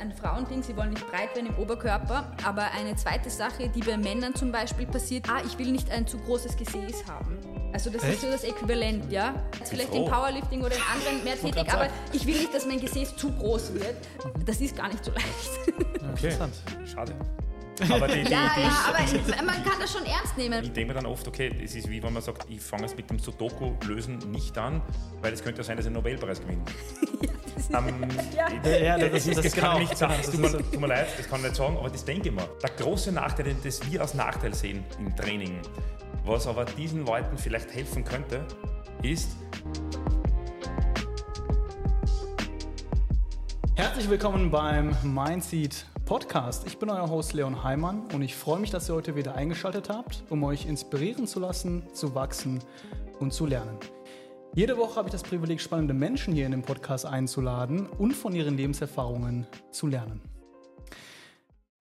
Ein Frauending, sie wollen nicht breit werden im Oberkörper, aber eine zweite Sache, die bei Männern zum Beispiel passiert, ah, ich will nicht ein zu großes Gesäß haben. Also das Echt? ist so das Äquivalent, ja. Vielleicht im Powerlifting oder in anderen mehr tätig, aber ich will nicht, dass mein Gesäß zu groß wird. Das ist gar nicht so leicht. Okay, schade. Aber die, die, ja, die, ja, aber man kann das schon ernst nehmen. Ich denke mir dann oft, okay, es ist wie wenn man sagt, ich fange es mit dem Sudoku-Lösen nicht an, weil es könnte ja sein, dass ich einen Nobelpreis gewinne. ja, um, ja. ja, das, das, das, das kann genau. ich nicht sagen. Das tut, mir, tut mir leid, das kann ich nicht sagen, aber das denke ich mir. Der große Nachteil, den wir als Nachteil sehen im Training, was aber diesen Leuten vielleicht helfen könnte, ist, Herzlich willkommen beim Mindseed Podcast. Ich bin euer Host Leon Heimann und ich freue mich, dass ihr heute wieder eingeschaltet habt, um euch inspirieren zu lassen, zu wachsen und zu lernen. Jede Woche habe ich das Privileg, spannende Menschen hier in den Podcast einzuladen und von ihren Lebenserfahrungen zu lernen.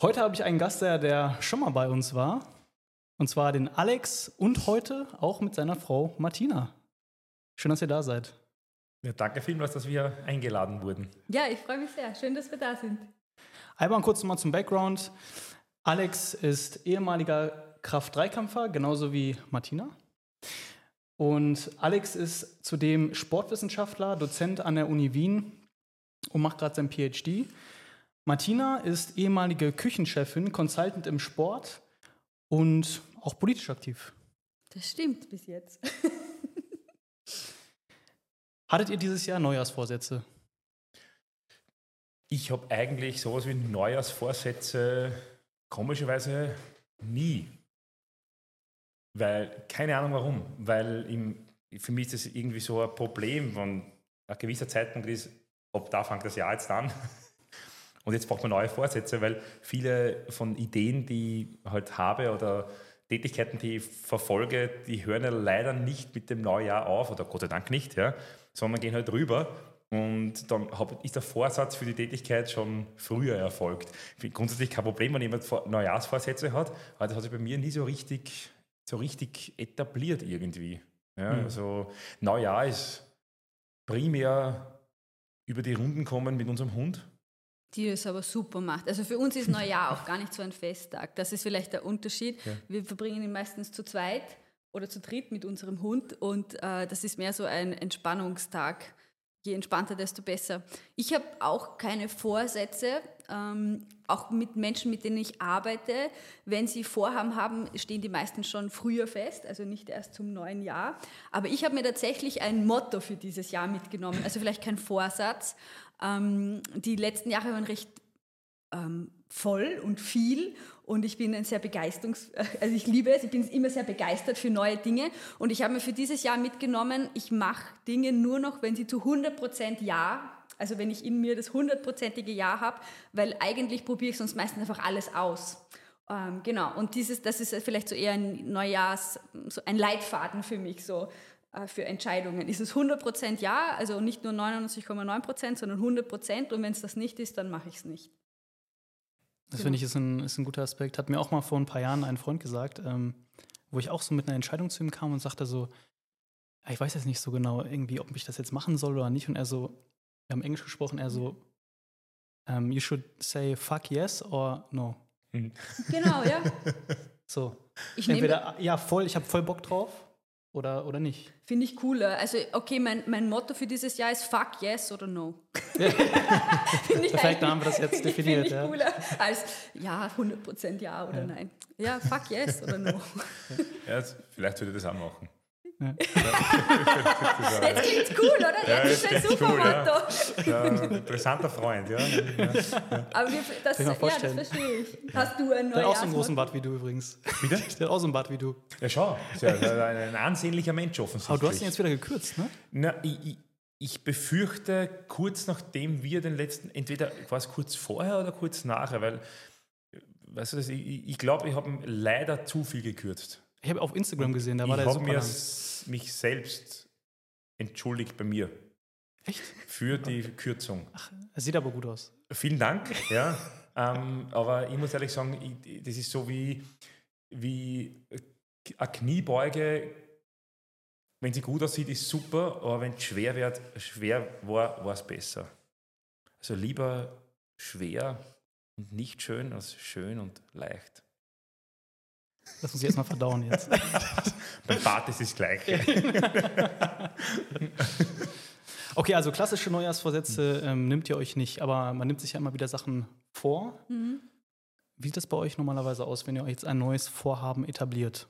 Heute habe ich einen Gast, der schon mal bei uns war, und zwar den Alex und heute auch mit seiner Frau Martina. Schön, dass ihr da seid. Ja, danke vielmals, dass wir eingeladen wurden. Ja, ich freue mich sehr. Schön, dass wir da sind. Einmal kurz mal zum Background. Alex ist ehemaliger Kraft-3-Kämpfer, genauso wie Martina. Und Alex ist zudem Sportwissenschaftler, Dozent an der Uni Wien und macht gerade sein PhD. Martina ist ehemalige Küchenchefin, Consultant im Sport und auch politisch aktiv. Das stimmt bis jetzt. Hattet ihr dieses Jahr Neujahrsvorsätze? Ich habe eigentlich sowas wie Neujahrsvorsätze komischerweise nie. Weil, keine Ahnung warum, weil im, für mich ist das irgendwie so ein Problem, wenn ein gewisser Zeitpunkt ist, ob da fängt das Jahr jetzt an. Und jetzt braucht man neue Vorsätze, weil viele von Ideen, die ich halt habe oder Tätigkeiten, die ich verfolge, die hören ja leider nicht mit dem Neujahr auf, oder Gott sei Dank nicht, ja, sondern gehen halt rüber. Und dann ist der Vorsatz für die Tätigkeit schon früher erfolgt. Grundsätzlich kein Problem, wenn jemand Neujahrsvorsätze hat, aber das hat sich bei mir nie so richtig, so richtig etabliert irgendwie. Ja, mhm. Also Neujahr ist primär über die Runden kommen mit unserem Hund. Die es aber super macht. Also für uns ist Neujahr auch gar nicht so ein Festtag. Das ist vielleicht der Unterschied. Ja. Wir verbringen ihn meistens zu zweit oder zu dritt mit unserem Hund und äh, das ist mehr so ein Entspannungstag je entspannter, desto besser. Ich habe auch keine Vorsätze, ähm, auch mit Menschen, mit denen ich arbeite. Wenn sie Vorhaben haben, stehen die meisten schon früher fest, also nicht erst zum neuen Jahr. Aber ich habe mir tatsächlich ein Motto für dieses Jahr mitgenommen, also vielleicht kein Vorsatz. Ähm, die letzten Jahre waren recht ähm, voll und viel und ich bin ein sehr begeisterungs, also ich liebe es, ich bin immer sehr begeistert für neue Dinge und ich habe mir für dieses Jahr mitgenommen, ich mache Dinge nur noch, wenn sie zu 100% Ja, also wenn ich in mir das hundertprozentige Ja habe, weil eigentlich probiere ich sonst meistens einfach alles aus. Ähm, genau, und dieses, das ist vielleicht so eher ein Neujahrs, so ein Leitfaden für mich, so äh, für Entscheidungen. Ist es 100% Ja, also nicht nur 99,9%, sondern 100% und wenn es das nicht ist, dann mache ich es nicht. Das genau. finde ich ist ein, ist ein guter Aspekt. Hat mir auch mal vor ein paar Jahren ein Freund gesagt, ähm, wo ich auch so mit einer Entscheidung zu ihm kam und sagte so, ich weiß jetzt nicht so genau irgendwie, ob ich das jetzt machen soll oder nicht. Und er so, wir haben Englisch gesprochen, er so, um, ähm, you should say fuck yes or no. Mhm. Genau, ja. So. Ich Entweder, ja, voll, ich habe voll Bock drauf oder, oder nicht? Finde ich cooler. Also, okay, mein, mein Motto für dieses Jahr ist fuck yes oder no. Perfekt, da haben wir das jetzt definiert. Finde ich ja. cooler als ja, 100% ja oder ja. nein. Ja, fuck yes oder no. Ja, vielleicht würde ich das auch machen. Ja. Jetzt klingt cool, oder? Ja, das ist ein super cool, Motto. Ja. ja. interessanter Freund, ja. Aber wir, das, ja, das verstehe ich. Hast du ein neues Der hat auch so einen großen Bart wie du übrigens. Bitte? Der hat auch so einen Bart wie du. Ja, schau. Ist ja ein ansehnlicher Mensch offensichtlich. Aber du hast ihn jetzt wieder gekürzt, ne? Na, ich, ich, befürchte, kurz nachdem wir den letzten, entweder war es kurz vorher oder kurz nachher, weil, weißt du, das, ich, ich glaube, ich habe leider zu viel gekürzt. Ich habe auf Instagram gesehen, da war ich der super. Ich habe mich selbst entschuldigt bei mir. Echt? Für die Kürzung. Ach, es sieht aber gut aus. Vielen Dank, ja. ähm, aber ich muss ehrlich sagen, ich, das ist so wie, wie eine Kniebeuge, wenn sie gut aussieht, ist super, aber wenn es schwer wird, schwer war, war es besser. Also lieber schwer und nicht schön als schön und leicht. Das muss ich erstmal verdauen jetzt. Beim Bart ist das Gleiche. okay, also klassische Neujahrsvorsätze ähm, nimmt ihr euch nicht, aber man nimmt sich ja immer wieder Sachen vor. Mhm. Wie sieht das bei euch normalerweise aus, wenn ihr euch jetzt ein neues Vorhaben etabliert?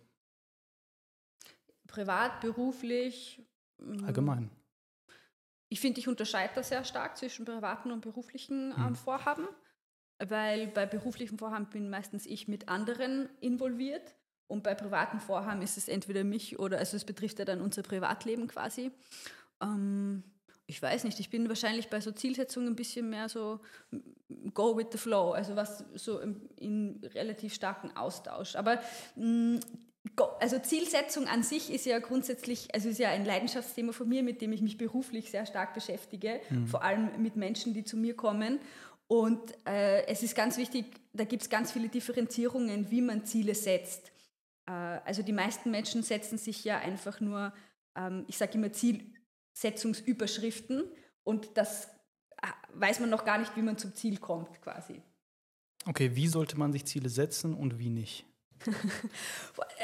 Privat, beruflich. Mm. Allgemein. Ich finde, ich unterscheide da sehr stark zwischen privaten und beruflichen ähm, mhm. Vorhaben, weil bei beruflichen Vorhaben bin meistens ich mit anderen involviert und bei privaten Vorhaben ist es entweder mich oder, also es betrifft ja dann unser Privatleben quasi. Ähm, ich weiß nicht, ich bin wahrscheinlich bei so Zielsetzungen ein bisschen mehr so go with the flow, also was so in, in relativ starken Austausch. Aber mh, mm, also Zielsetzung an sich ist ja grundsätzlich, also ist ja ein Leidenschaftsthema von mir, mit dem ich mich beruflich sehr stark beschäftige, mhm. vor allem mit Menschen, die zu mir kommen. Und äh, es ist ganz wichtig, da gibt es ganz viele Differenzierungen, wie man Ziele setzt. Äh, also die meisten Menschen setzen sich ja einfach nur, ähm, ich sage immer Zielsetzungsüberschriften und das äh, weiß man noch gar nicht, wie man zum Ziel kommt quasi. Okay, wie sollte man sich Ziele setzen und wie nicht?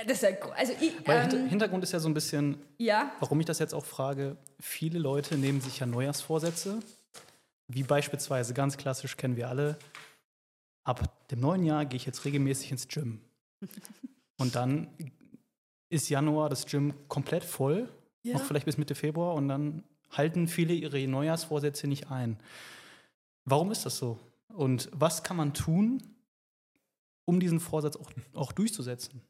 das ist ja, also ich, ähm, Hintergrund ist ja so ein bisschen, ja? warum ich das jetzt auch frage, viele Leute nehmen sich ja Neujahrsvorsätze, wie beispielsweise ganz klassisch kennen wir alle, ab dem neuen Jahr gehe ich jetzt regelmäßig ins Gym. und dann ist Januar das Gym komplett voll, ja. noch vielleicht bis Mitte Februar und dann halten viele ihre Neujahrsvorsätze nicht ein. Warum ist das so? Und was kann man tun, um diesen Vorsatz auch, auch durchzusetzen.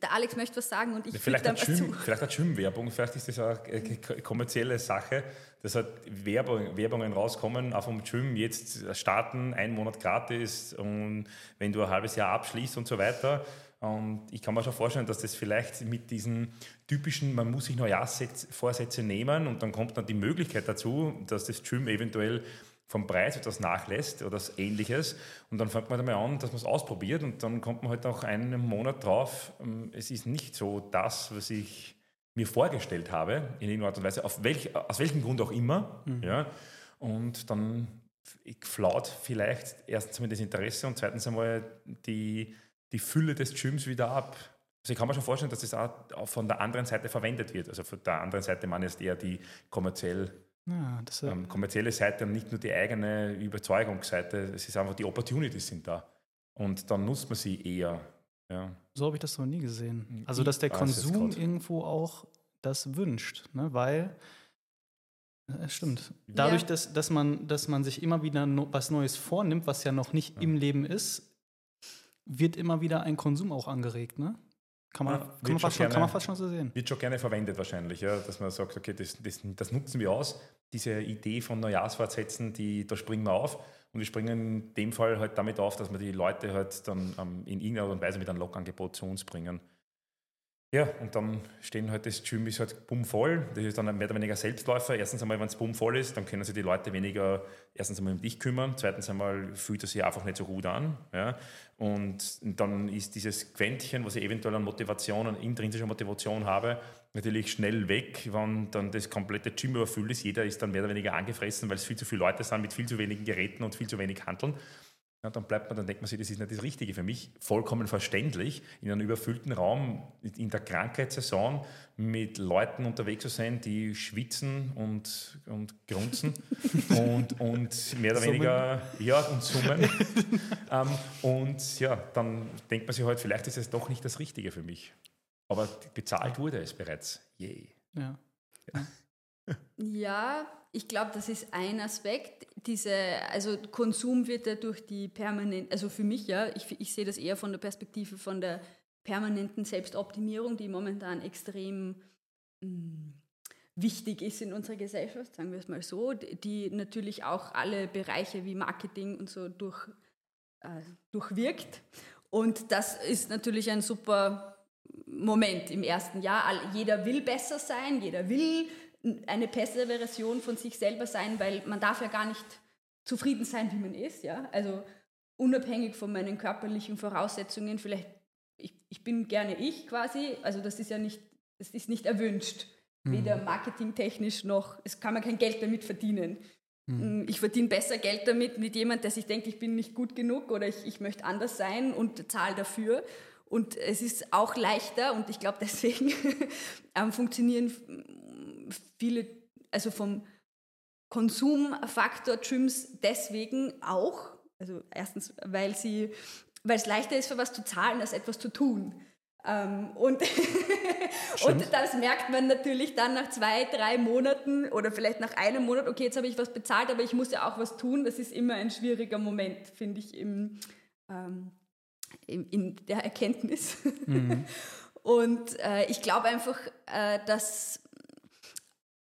Der Alex möchte was sagen und ich vielleicht dann Gym, Vielleicht hat Gym-Werbung, vielleicht ist das eine kommerzielle Sache, dass halt Werbung, Werbungen rauskommen, auch vom Gym jetzt starten, ein Monat gratis und wenn du ein halbes Jahr abschließt und so weiter. Und ich kann mir schon vorstellen, dass das vielleicht mit diesen typischen, man muss sich Neujahrsvorsätze nehmen und dann kommt dann die Möglichkeit dazu, dass das Gym eventuell vom Preis etwas nachlässt oder ähnliches. Und dann fängt man damit an, dass man es ausprobiert und dann kommt man halt nach einem Monat drauf, ähm, es ist nicht so das, was ich mir vorgestellt habe, in irgendeiner Art und Weise, auf welch, aus welchem Grund auch immer. Mhm. Ja. Und dann flaut vielleicht erstens einmal das Interesse und zweitens einmal die, die Fülle des Gyms wieder ab. Also ich kann mir schon vorstellen, dass das auch von der anderen Seite verwendet wird. Also von der anderen Seite man ist eher die kommerziell ja, das, ähm, kommerzielle Seite und nicht nur die eigene Überzeugungsseite. Es ist einfach, die Opportunities sind da. Und dann nutzt man sie eher. Ja. So habe ich das noch nie gesehen. Also, dass der Konsum irgendwo auch das wünscht, ne? weil es stimmt. Dadurch, ja. dass, dass, man, dass man sich immer wieder no, was Neues vornimmt, was ja noch nicht ja. im Leben ist, wird immer wieder ein Konsum auch angeregt. Ne? Kann man, ja, kann, man fast schon, kann man fast schon so sehen. Wird schon gerne verwendet wahrscheinlich, ja, dass man sagt, okay, das, das, das nutzen wir aus. Diese Idee von Neujahrsfortsätzen, die, da springen wir auf. Und wir springen in dem Fall halt damit auf, dass wir die Leute halt dann ähm, in irgendeiner Art und Weise mit einem Lokangebot zu uns bringen. Ja, und dann stehen halt das Gym ist halt bummvoll. Das ist dann mehr oder weniger Selbstläufer. Erstens einmal, wenn es bummvoll ist, dann können sich die Leute weniger erstens einmal um dich kümmern. Zweitens einmal fühlt es sich einfach nicht so gut an. Ja. Und dann ist dieses Quäntchen, was ich eventuell an Motivation, an intrinsischer Motivation habe, natürlich schnell weg, wenn dann das komplette Gym überfüllt ist. Jeder ist dann mehr oder weniger angefressen, weil es viel zu viele Leute sind mit viel zu wenigen Geräten und viel zu wenig Handeln. Ja, dann bleibt man, dann denkt man sich, das ist nicht das Richtige für mich. Vollkommen verständlich, in einem überfüllten Raum in der Krankheitssaison mit Leuten unterwegs zu sein, die schwitzen und, und grunzen und, und mehr oder weniger, ja, und summen. ähm, und ja, dann denkt man sich halt, vielleicht ist es doch nicht das Richtige für mich. Aber bezahlt wurde es bereits. Yay. Ja. ja. Ja, ich glaube, das ist ein Aspekt. Diese, also Konsum wird ja durch die permanent, also für mich ja, ich, ich sehe das eher von der Perspektive von der permanenten Selbstoptimierung, die momentan extrem mh, mm, wichtig ist in unserer Gesellschaft, sagen wir es mal so, die natürlich auch alle Bereiche wie Marketing und so durch, äh, durchwirkt. Und das ist natürlich ein super Moment im ersten Jahr. Jeder will besser sein, jeder will eine bessere Version von sich selber sein, weil man darf ja gar nicht zufrieden sein, wie man ist. Ja? Also unabhängig von meinen körperlichen Voraussetzungen, vielleicht, ich, ich bin gerne ich quasi, also das ist ja nicht, das ist nicht erwünscht. Mhm. Weder marketingtechnisch noch, es kann man kein Geld damit verdienen. Mhm. Ich verdiene besser Geld damit mit jemand, der sich denkt, ich bin nicht gut genug oder ich, ich möchte anders sein und zahle dafür. Und es ist auch leichter und ich glaube, deswegen ähm, funktionieren viele, also vom Konsumfaktor Gyms deswegen auch. Also erstens, weil sie, weil es leichter ist, für was zu zahlen, als etwas zu tun. Ähm, und, und das merkt man natürlich dann nach zwei, drei Monaten oder vielleicht nach einem Monat, okay, jetzt habe ich was bezahlt, aber ich muss ja auch was tun. Das ist immer ein schwieriger Moment, finde ich, im, ähm, in, in, der Erkenntnis. Mhm. Und äh, ich glaube einfach, äh, dass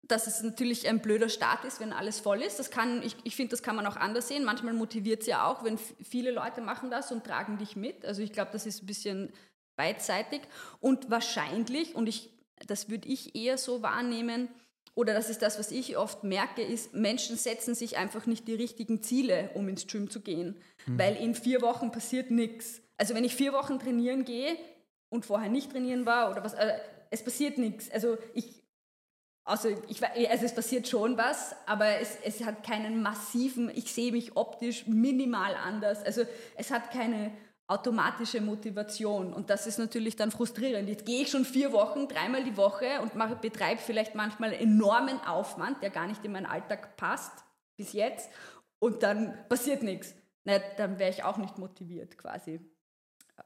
dass es natürlich ein blöder Start ist, wenn alles voll ist. Das kann, ich, ich finde, das kann man auch anders sehen. Manchmal motiviert es ja auch, wenn viele Leute machen das und tragen dich mit. Also ich glaube, das ist ein bisschen beidseitig und wahrscheinlich, und ich, das würde ich eher so wahrnehmen, oder das ist das, was ich oft merke, ist, Menschen setzen sich einfach nicht die richtigen Ziele, um ins Gym zu gehen, mhm. weil in vier Wochen passiert nichts. Also wenn ich vier Wochen trainieren gehe und vorher nicht trainieren war oder was, äh, es passiert nichts. Also ich, also, ich, also es passiert schon was, aber es, es hat keinen massiven, ich sehe mich optisch minimal anders. Also es hat keine automatische Motivation. Und das ist natürlich dann frustrierend. Jetzt gehe ich schon vier Wochen, dreimal die Woche und mache, betreibe vielleicht manchmal enormen Aufwand, der gar nicht in meinen Alltag passt, bis jetzt. Und dann passiert nichts. Na, dann wäre ich auch nicht motiviert quasi.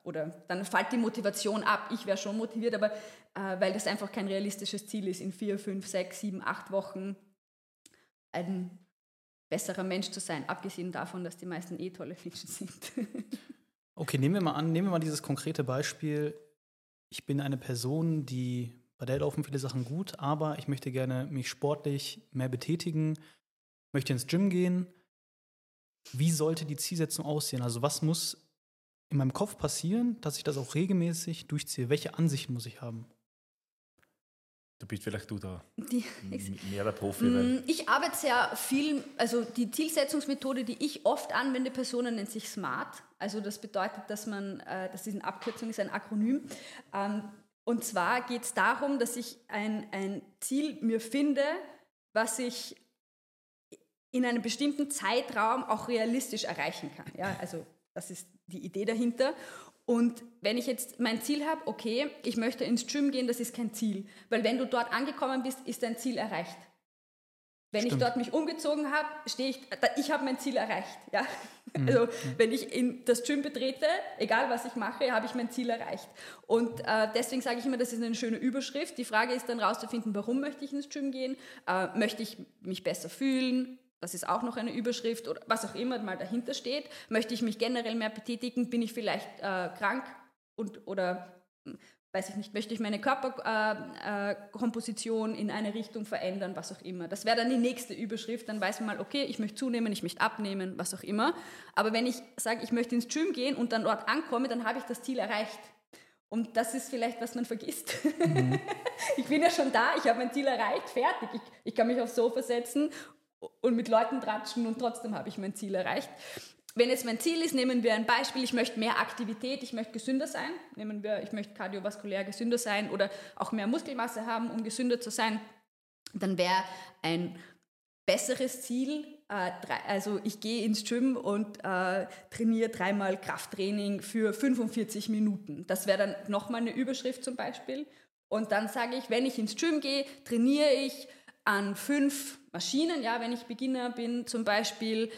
Oder dann fällt die Motivation ab. Ich wäre schon motiviert, aber äh, weil das einfach kein realistisches Ziel ist, in vier, fünf, sechs, sieben, acht Wochen ein besserer Mensch zu sein, abgesehen davon, dass die meisten eh tolle Menschen sind. Okay, nehmen wir mal an, nehmen wir mal dieses konkrete Beispiel. Ich bin eine Person, die bei der laufen viele Sachen gut, aber ich möchte gerne mich sportlich mehr betätigen, möchte ins Gym gehen. Wie sollte die Zielsetzung aussehen? Also was muss in meinem Kopf passieren, dass ich das auch regelmäßig durchziehe? Welche Ansichten muss ich haben? Du bist vielleicht du da die, mehr der Profi. Mm, ich arbeite sehr viel, also die Zielsetzungsmethode, die ich oft anwende, Personen nennt sich SMART. Also das bedeutet, dass man, äh, das ist eine Abkürzung, ist ein Akronym. Ähm, und zwar geht es darum, dass ich ein, ein Ziel mir finde, was ich in einem bestimmten Zeitraum auch realistisch erreichen kann. Ja, also das ist die Idee dahinter. Und wenn ich jetzt mein Ziel habe, okay, ich möchte ins Gym gehen, das ist kein Ziel. Weil wenn du dort angekommen bist, ist dein Ziel erreicht. Wenn Stimmt. ich dort mich umgezogen habe, stehe ich, ich habe mein Ziel erreicht. Ja? Mhm. Also wenn ich in das Gym betrete, egal was ich mache, habe ich mein Ziel erreicht. Und äh, deswegen sage ich immer, das ist eine schöne Überschrift. Die Frage ist dann rauszufinden, warum möchte ich ins Gym gehen? Äh, möchte ich mich besser fühlen? Das ist auch noch eine Überschrift oder was auch immer mal dahinter steht. Möchte ich mich generell mehr betätigen? Bin ich vielleicht äh, krank und oder hm, weiß ich nicht, möchte ich meine Körperkomposition äh, äh, in eine Richtung verändern, was auch immer. Das wäre dann die nächste Überschrift, dann weiß man mal, okay, ich möchte zunehmen, ich möchte abnehmen, was auch immer. Aber wenn ich sage, ich möchte ins Gym gehen und dann dort ankomme, dann habe ich das Ziel erreicht. Und das ist vielleicht, was man vergisst. Mhm. ich bin ja schon da, ich habe mein Ziel erreicht, fertig. Ich, ich kann mich aufs Sofa setzen und mit Leuten tratschen und trotzdem habe ich mein Ziel erreicht. Wenn jetzt mein Ziel ist, nehmen wir ein Beispiel, ich möchte mehr Aktivität, ich möchte gesünder sein, nehmen wir, ich möchte kardiovaskulär gesünder sein oder auch mehr Muskelmasse haben, um gesünder zu sein, dann wäre ein besseres Ziel, äh, also ich gehe ins Gym und äh, trainiere dreimal Krafttraining für 45 Minuten. Das wäre dann nochmal eine Überschrift zum Beispiel. Und dann sage ich, wenn ich ins Gym gehe, trainiere ich an fünf Maschinen, ja, wenn ich Beginner bin, zum Beispiel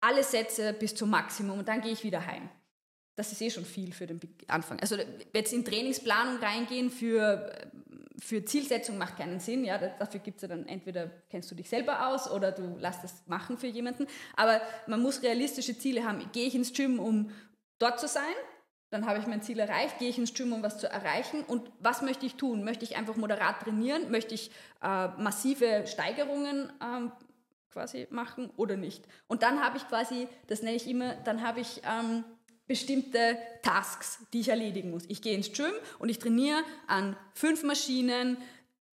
alle Sätze bis zum Maximum und dann gehe ich wieder heim. Das ist eh schon viel für den Anfang. Also jetzt in Trainingsplanung reingehen für, für Zielsetzung macht keinen Sinn. Ja, dafür gibt es ja dann entweder kennst du dich selber aus oder du lässt das machen für jemanden. Aber man muss realistische Ziele haben. Gehe ich ins Gym, um dort zu sein? Dann habe ich mein Ziel erreicht, gehe ich ins Gym, um was zu erreichen und was möchte ich tun? Möchte ich einfach moderat trainieren? Möchte ich äh, massive Steigerungen ähm, quasi machen oder nicht? Und dann habe ich quasi, das nenne ich immer, dann habe ich ähm, bestimmte Tasks, die ich erledigen muss. Ich gehe ins Gym und ich trainiere an fünf Maschinen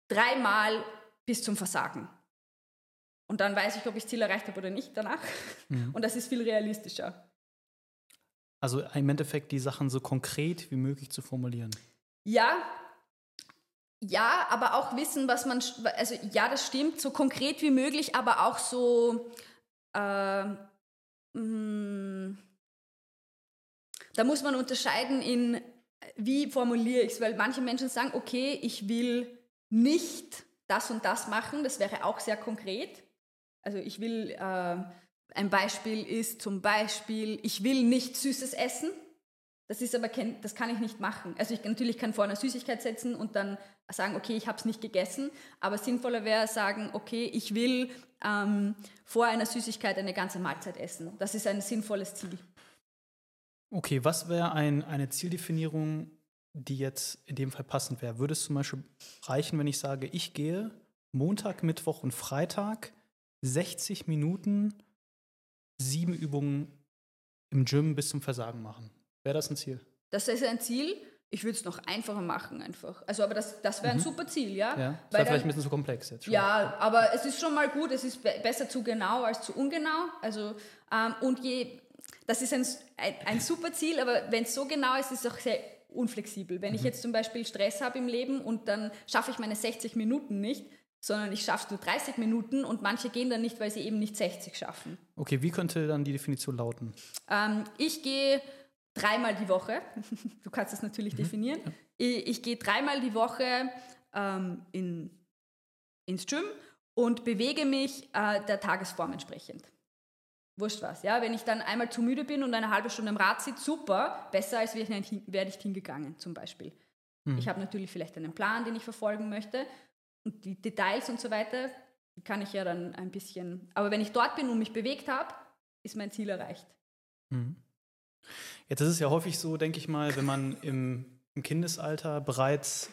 dreimal bis zum Versagen. Und dann weiß ich, ob ich das Ziel erreicht habe oder nicht danach. Mhm. Und das ist viel realistischer. Also im Endeffekt die Sachen so konkret wie möglich zu formulieren. Ja, Ja, aber auch wissen, was man, also ja, das stimmt, so konkret wie möglich, aber auch so, äh, mh, mm, da muss man unterscheiden in, wie formuliere ich es, weil manche Menschen sagen, okay, ich will nicht das und das machen, das wäre auch sehr konkret. Also ich will, äh, ein Beispiel ist zum Beispiel, ich will nicht Süßes essen. Das ist aber kein, das kann ich nicht machen. Also ich natürlich kann vor einer Süßigkeit setzen und dann sagen, okay, ich habe es nicht gegessen. Aber sinnvoller wäre sagen, okay, ich will ähm, vor einer Süßigkeit eine ganze Mahlzeit essen. Das ist ein sinnvolles Ziel. Okay, was wäre ein, eine Zieldefinierung, die jetzt in dem Fall passend wäre? Würde es zum Beispiel reichen, wenn ich sage, ich gehe Montag, Mittwoch und Freitag 60 Minuten, sieben Übungen im Gym bis zum Versagen machen? Wäre das ein Ziel? Das ist ein Ziel. Ich würde es noch einfacher machen einfach. Also, aber das, das wäre ein mhm. super Ziel, ja. Ja, das wäre vielleicht ein bisschen zu komplex jetzt. Schon. Ja, aber es ist schon mal gut. Es ist be besser zu genau als zu ungenau. Also ähm, und je, das ist ein, ein, ein super Ziel, aber wenn es so genau ist, ist es auch sehr unflexibel. Wenn mhm. ich jetzt zum Beispiel Stress habe im Leben und dann schaffe ich meine 60 Minuten nicht, sondern ich schaffe es nur 30 Minuten und manche gehen dann nicht, weil sie eben nicht 60 schaffen. Okay, wie könnte dann die Definition lauten? Ähm, ich gehe dreimal die Woche, du kannst das natürlich mhm. definieren, ja. ich, ich gehe dreimal die Woche ähm, in, ins Gym und bewege mich äh, der Tagesform entsprechend. Wurscht was, ja. Wenn ich dann einmal zu müde bin und eine halbe Stunde im Rad sitze, super, besser als wäre ich, wär ich hingegangen, zum Beispiel. Mhm. Ich habe natürlich vielleicht einen Plan, den ich verfolgen möchte und die Details und so weiter, kann ich ja dann ein bisschen. Aber wenn ich dort bin und mich bewegt habe, ist mein Ziel erreicht. Mhm. Jetzt ist es ja häufig so, denke ich mal, wenn man im, im Kindesalter bereits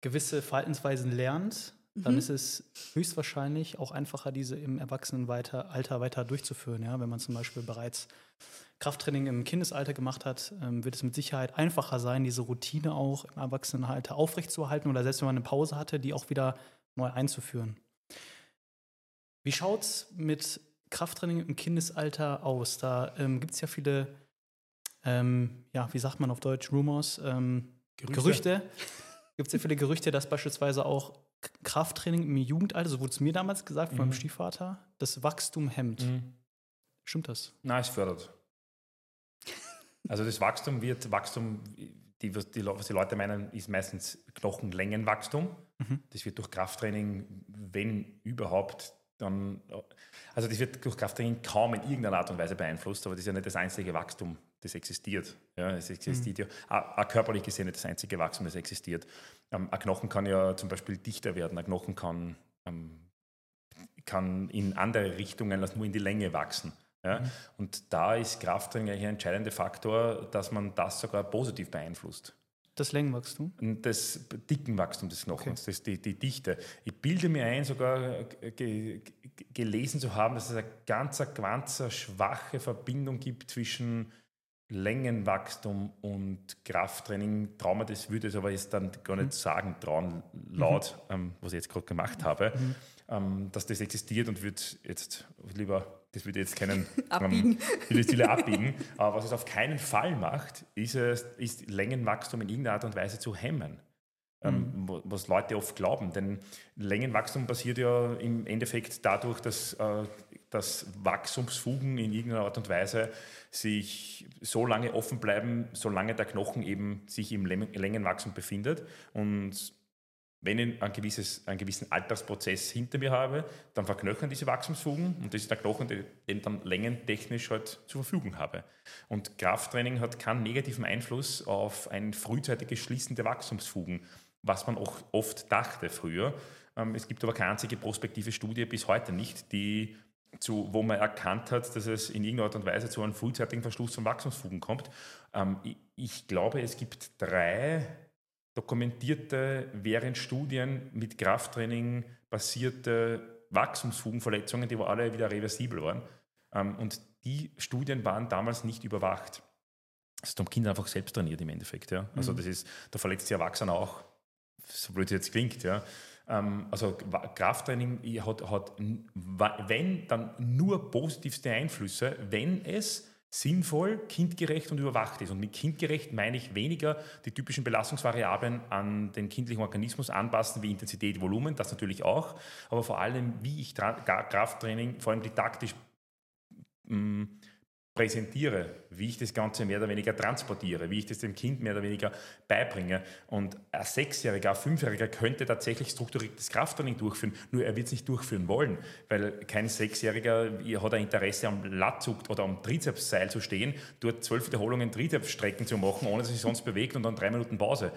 gewisse Verhaltensweisen lernt, dann mhm. ist es höchstwahrscheinlich auch einfacher, diese im Erwachsenenalter weiter durchzuführen. Ja? Wenn man zum Beispiel bereits Krafttraining im Kindesalter gemacht hat, ähm, wird es mit Sicherheit einfacher sein, diese Routine auch im Erwachsenenalter aufrechtzuerhalten oder selbst wenn man eine Pause hatte, die auch wieder neu einzuführen. Wie schaut es mit Krafttraining im Kindesalter aus? Da ähm, gibt es ja viele ähm, ja, wie sagt man auf Deutsch, Rumors, ähm, Gerüchte. Gerüchte. Gibt es ja viele Gerüchte, dass beispielsweise auch Krafttraining im Jugendalter, so wurde es mir damals gesagt von mhm. meinem Stiefvater, das Wachstum hemmt. Mhm. Stimmt das? Nein, es fördert. Also das Wachstum wird, Wachstum, die, die, was die Leute meinen, ist meistens Knochenlängenwachstum. Mhm. Das wird durch Krafttraining, wenn überhaupt, dann, also das wird durch Krafttraining kaum in irgendeiner Art und Weise beeinflusst, aber das ist ja nicht das einzige Wachstum, das existiert. Ja, es existiert mhm. ja, auch, körperlich gesehen nicht das einzige Wachstum, das existiert. Ähm, ein Knochen kann ja zum Beispiel dichter werden, ein Knochen kann, ähm, kann in andere Richtungen als nur in die Länge wachsen. Ja? Mhm. Und da ist Krafttraining eigentlich ein entscheidender Faktor, dass man das sogar positiv beeinflusst. Das Längenwachstum? Das Dickenwachstum des Knochens, okay. das, die, die Dichte. Ich bilde mir ein, sogar ge, gelesen zu haben, dass es eine ganz, ganz schwache Verbindung gibt zwischen Längenwachstum und Krafttraining. Trauma, das würde ich aber jetzt dann gar nicht mhm. sagen, trauen, laut, mhm. ähm, was ich jetzt gerade gemacht habe, mhm. ähm, dass das existiert und würde jetzt lieber, das würde jetzt keinen abbiegen. Ähm, Ziele abbiegen. Aber was es auf keinen Fall macht, ist, es, ist Längenwachstum in irgendeiner Art und Weise zu hemmen. Ähm, mhm. was Leute oft glauben. Denn Längenwachstum passiert ja im Endeffekt dadurch, dass, äh, dass Wachstumsfugen in irgendeiner Art und Weise sich so lange offen bleiben, solange der Knochen eben sich im Längenwachstum befindet. Und wenn ich ein gewisses, einen gewissen Altersprozess hinter mir habe, dann verknöchern diese Wachstumsfugen und das ist der Knochen, den dann längentechnisch halt zur Verfügung habe. Und Krafttraining hat keinen negativen Einfluss auf ein frühzeitiges Schließen der Wachstumsfugen, was man auch oft dachte früher. Ähm, es gibt aber keine einzige prospektive Studie bis heute nicht, die zu, wo man erkannt hat, dass es in irgendeiner Art und Weise zu einem frühzeitigen Verschluss von Wachstumsfugen kommt. Ähm, ich, ich, glaube, es gibt drei dokumentierte, während Studien mit Krafttraining basierte Wachstumsfugenverletzungen, die alle wieder reversibel waren. Ähm, und die Studien waren damals nicht überwacht. Das ist am Kind einfach selbst trainiert im Endeffekt. Ja? Also mhm. das ist, da verletzt sich Erwachsene auch, so blöd es jetzt klingt. Ja? Ähm, also Krafttraining hat, hat, wenn, dann nur positivste Einflüsse, wenn es sinnvoll, kindgerecht und überwacht ist. Und mit kindgerecht meine ich weniger die typischen Belastungsvariablen an den kindlichen Organismus anpassen, wie Intensität, Volumen, das natürlich auch, aber vor allem, wie ich Krafttraining, vor allem didaktisch mh, mm, präsentiere, wie ich das Ganze mehr oder weniger transportiere, wie ich das dem Kind mehr oder weniger beibringe. Und ein Sechsjähriger, ein Fünfjähriger könnte tatsächlich strukturiertes Krafttraining durchführen, nur er wird es nicht durchführen wollen, weil kein Sechsjähriger hat ein Interesse am Latzug oder am Trizepsseil zu stehen, dort zwölf Wiederholungen Trizepsstrecken zu machen, ohne dass er sich sonst bewegt und dann drei Minuten Pause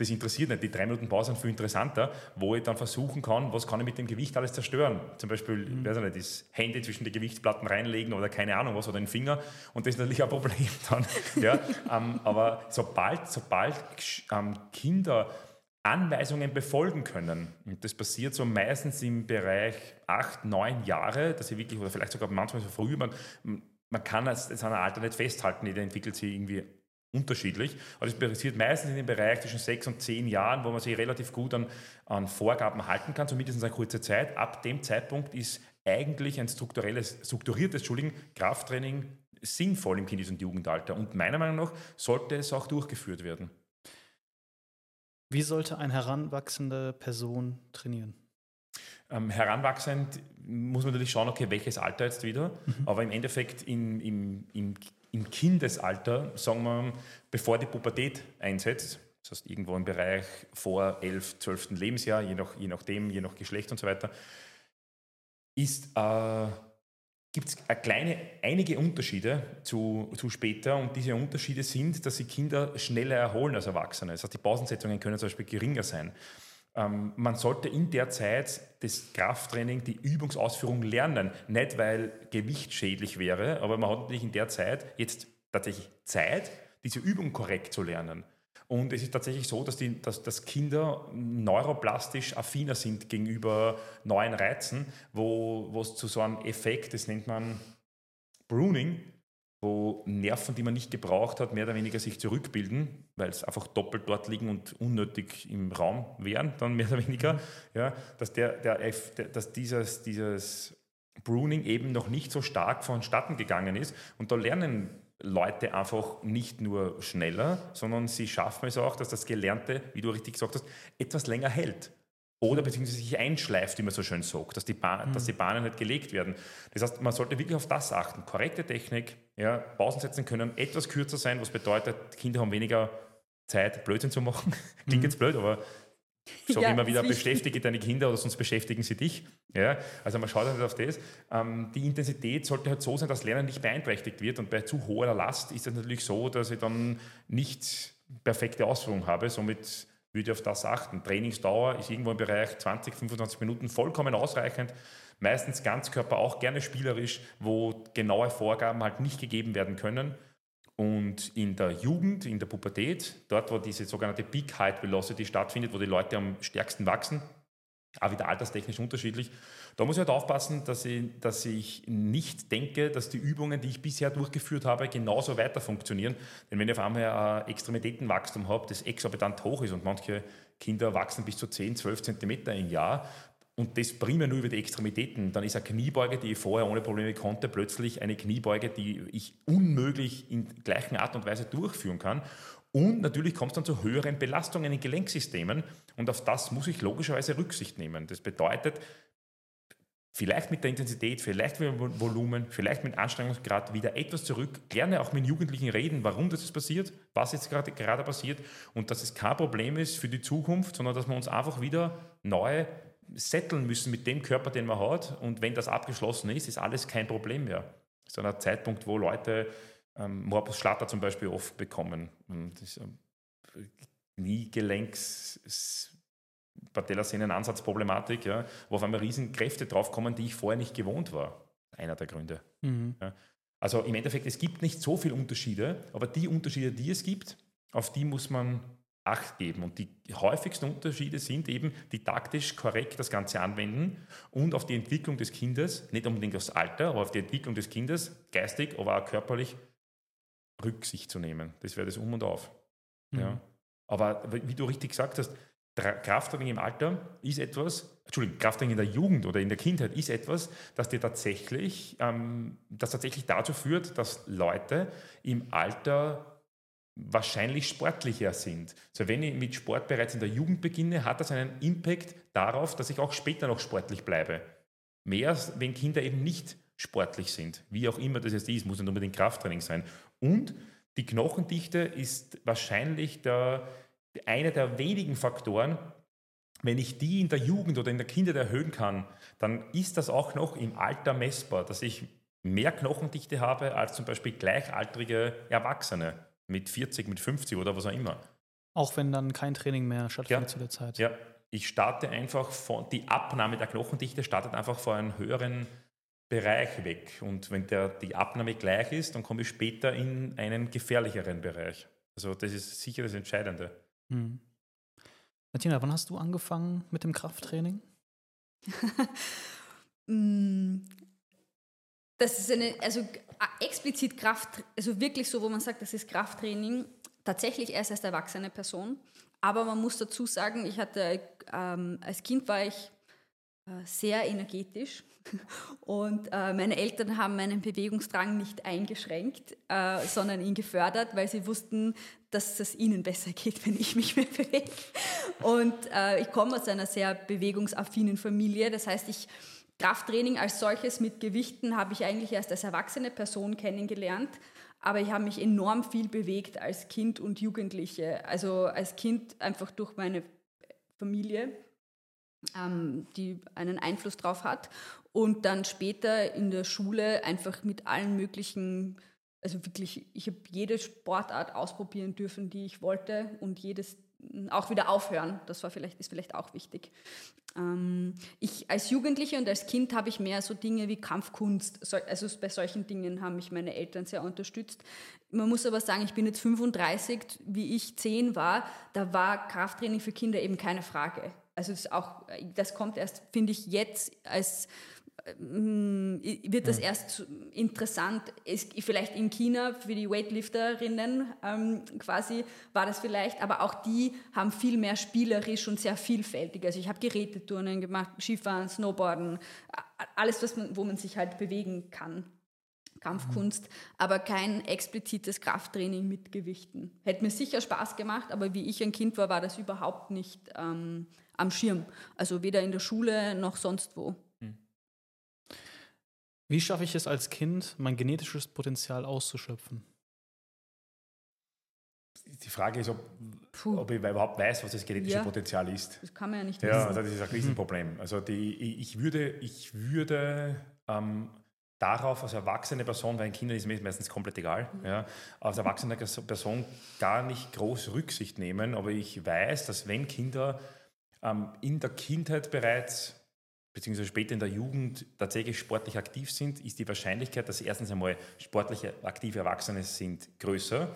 das interessiert nicht. Die drei Minuten Pause sind viel interessanter, wo ich dann versuchen kann, was kann ich mit dem Gewicht alles zerstören. Zum Beispiel, mhm. weiß ich nicht, das Handy zwischen die Gewichtsplatten reinlegen oder keine Ahnung was, oder den Finger. Und das ist natürlich ein Problem dann. ja, ähm, aber sobald, sobald ähm, Kinder Anweisungen befolgen können. Und das passiert so meistens im Bereich acht, neun Jahre, dass sie wirklich, oder vielleicht sogar manchmal so früh, man, man kann es an einem Alter nicht festhalten, jeder entwickelt sich irgendwie unterschiedlich. Also es passiert meistens in dem Bereich zwischen sechs und zehn Jahren, wo man sich relativ gut an, an Vorgaben halten kann, zumindest eine kurze Zeit. Ab dem Zeitpunkt ist eigentlich ein strukturelles, strukturiertes Entschuldigen, Krafttraining sinnvoll im Kindes- und Jugendalter. Und meiner Meinung nach sollte es auch durchgeführt werden. Wie sollte eine heranwachsende Person trainieren? Ähm, heranwachsend muss man natürlich schauen, okay, welches Alter jetzt wieder. Mhm. Aber im Endeffekt in, im, im im Kindesalter, sagen wir, bevor die Pubertät einsetzt, das heißt irgendwo im Bereich vor 11, 12. Lebensjahr, je, nach, je nachdem, je nach Geschlecht und so weiter, äh, gibt es kleine, einige Unterschiede zu, zu später und diese Unterschiede sind, dass sich Kinder schneller erholen als Erwachsene. Das heißt, die Pausensetzungen können zum Beispiel geringer sein. Ähm, man sollte in der Zeit das Krafttraining, die Übungsausführung lernen. Nicht, weil Gewicht schädlich wäre, aber man hat natürlich in der Zeit jetzt tatsächlich Zeit, diese Übung korrekt zu lernen. Und es ist tatsächlich so, dass, die, dass, dass Kinder neuroplastisch affiner sind gegenüber neuen Reizen, wo es zu so einem Effekt, das nennt man Pruning, wo Nerven, die man nicht gebraucht hat, mehr oder weniger sich zurückbilden, weil es einfach doppelt dort liegen und unnötig im Raum wären, dann mehr oder weniger, mhm. ja, dass, der, der, dass dieses, dieses Pruning eben noch nicht so stark vonstatten gegangen ist. Und da lernen Leute einfach nicht nur schneller, sondern sie schaffen es auch, dass das Gelernte, wie du richtig gesagt hast, etwas länger hält oder beziehungsweise sich einschleift, wie man so schön sagt, dass die, mhm. dass die Bahnen nicht gelegt werden. Das heißt, man sollte wirklich auf das achten. Korrekte Technik, ja, Pausen setzen können etwas kürzer sein, was bedeutet, Kinder haben weniger Zeit, Blödsinn zu machen. Klingt mhm. jetzt blöd, aber ich sage ja, immer wieder, beschäftige deine Kinder oder sonst beschäftigen sie dich. Ja, also man schaut halt auf das. Ähm, die Intensität sollte halt so sein, dass Lernen nicht beeinträchtigt wird. Und bei zu hoher Last ist es natürlich so, dass ich dann nicht perfekte Ausführung habe. Somit würde auf das achten. Trainingsdauer ist irgendwo im Bereich 20, 25 Minuten vollkommen ausreichend. Meistens Ganzkörper auch gerne spielerisch, wo genaue Vorgaben halt nicht gegeben werden können. Und in der Jugend, in der Pubertät, dort wo diese sogenannte Peak Height Velocity stattfindet, wo die Leute am stärksten wachsen, auch wieder alterstechnisch unterschiedlich. Da muss ich halt aufpassen, dass ich, dass ich nicht denke, dass die Übungen, die ich bisher durchgeführt habe, genauso weiter funktionieren. Denn wenn ich auf einmal ein Extremitätenwachstum habe, das exorbitant hoch ist und manche Kinder wachsen bis zu 10, 12 Zentimeter im Jahr und das primär nur über die Extremitäten, dann ist eine Kniebeuge, die ich vorher ohne Probleme konnte, plötzlich eine Kniebeuge, die ich unmöglich in gleicher Art und Weise durchführen kann. Und natürlich kommt es dann zu höheren Belastungen in Gelenksystemen und auf das muss ich logischerweise Rücksicht nehmen. Das bedeutet, vielleicht mit der Intensität, vielleicht mit dem Volumen, vielleicht mit Anstrengungsgrad wieder etwas zurück, gerne auch mit Jugendlichen reden, warum das ist passiert, was jetzt gerade, gerade passiert und dass es kein Problem ist für die Zukunft, sondern dass wir uns einfach wieder neu setteln müssen mit dem Körper, den man hat und wenn das abgeschlossen ist, ist alles kein Problem mehr. Das ist ein Zeitpunkt, wo Leute ähm, Morbus Schlatter zum Beispiel oft bekommen. Das ist, ähm, Kniegelenks Patellasehnenansatzproblematik, ja, wo auf einmal riesen Kräfte draufkommen, die ich vorher nicht gewohnt war. Einer der Gründe. Mhm. Ja. Also im Endeffekt, es gibt nicht so viele Unterschiede, aber die Unterschiede, die es gibt, auf die muss man Acht geben. Und die häufigsten Unterschiede sind eben didaktisch korrekt das Ganze anwenden und auf die Entwicklung des Kindes, nicht unbedingt aufs Alter, aber auf die Entwicklung des Kindes, geistig, aber auch körperlich, Rücksicht zu nehmen. Das wäre das Um und Auf. Mhm. Ja. Aber wie du richtig gesagt hast, Krafttraining im Alter ist etwas, Entschuldigung, Krafttraining in der Jugend oder in der Kindheit ist etwas, das dir tatsächlich, ähm, das tatsächlich dazu führt, dass Leute im Alter wahrscheinlich sportlicher sind. So, wenn ich mit Sport bereits in der Jugend beginne, hat das einen Impact darauf, dass ich auch später noch sportlich bleibe. Mehr, wenn Kinder eben nicht sportlich sind. Wie auch immer das jetzt ist, muss nicht unbedingt Krafttraining sein. Und die Knochendichte ist wahrscheinlich der, einer der wenigen Faktoren, wenn ich die in der Jugend oder in der Kindheit erhöhen kann, dann ist das auch noch im Alter messbar, dass ich mehr Knochendichte habe als zum Beispiel gleichaltrige Erwachsene mit 40, mit 50 oder was auch immer. Auch wenn dann kein Training mehr stattfindet ja. zu der Zeit. Ja, ich starte einfach von, die Abnahme der Knochendichte startet einfach vor einem höheren Bereich weg. Und wenn der, die Abnahme gleich ist, dann komme ich später in einen gefährlicheren Bereich. Also das ist sicher das Entscheidende. Hm. Martina, wann hast du angefangen mit dem Krafttraining? Mm, das ist eine, also explizit Kraft, also wirklich so, wo man sagt, das ist Krafttraining, tatsächlich erst als erwachsene Person. Aber man muss dazu sagen, ich hatte, ähm, als Kind war ich sehr energetisch und äh, meine Eltern haben meinen Bewegungsdrang nicht eingeschränkt, äh, sondern ihn gefördert, weil sie wussten, dass es ihnen besser geht, wenn ich mich mehr bewege. Und äh, ich komme aus einer sehr bewegungsaffinen Familie. Das heißt, ich Krafttraining als solches mit Gewichten habe ich eigentlich erst als erwachsene Person kennengelernt. Aber ich habe mich enorm viel bewegt als Kind und Jugendliche. Also als Kind einfach durch meine Familie, ähm, die einen Einfluss drauf hat. Und dann später in der Schule einfach mit allen möglichen, also wirklich, ich habe jede Sportart ausprobieren dürfen, die ich wollte und jedes auch wieder aufhören. Das war vielleicht, ist vielleicht auch wichtig. Ähm, ich als Jugendliche und als Kind habe ich mehr so Dinge wie Kampfkunst, also bei solchen Dingen haben mich meine Eltern sehr unterstützt. Man muss aber sagen, ich bin jetzt 35, wie ich 10 war, da war Krafttraining für Kinder eben keine Frage. Also das, auch, das kommt erst, finde ich, jetzt als ähm, wird das erst interessant. Ist vielleicht in China für die Weightlifterinnen ähm, quasi war das vielleicht, aber auch die haben viel mehr spielerisch und sehr vielfältig. Also ich habe Geräteturnen gemacht, Skifahren, Snowboarden, alles, was man, wo man sich halt bewegen kann. Kampfkunst, mhm. aber kein explizites Krafttraining mit Gewichten. Hätte mir sicher Spaß gemacht, aber wie ich ein Kind war, war das überhaupt nicht ähm, am Schirm. Also weder in der Schule noch sonst wo. Wie schaffe ich es als Kind, mein genetisches Potenzial auszuschöpfen? Die Frage ist, ob, ob ich überhaupt weiß, was das genetische ja, Potenzial ist. Das kann man ja nicht wissen. Ja, also das ist ein Riesenproblem. Also die, ich würde, ich würde ähm, darauf als erwachsene Person, weil ein Kind ist mir meistens komplett egal, mhm. ja, als erwachsene Person gar nicht groß Rücksicht nehmen, aber ich weiß, dass wenn Kinder ähm, in der Kindheit bereits beziehungsweise später in der Jugend tatsächlich sportlich aktiv sind, ist die Wahrscheinlichkeit, dass sie erstens einmal sportlich aktive Erwachsene sind, größer.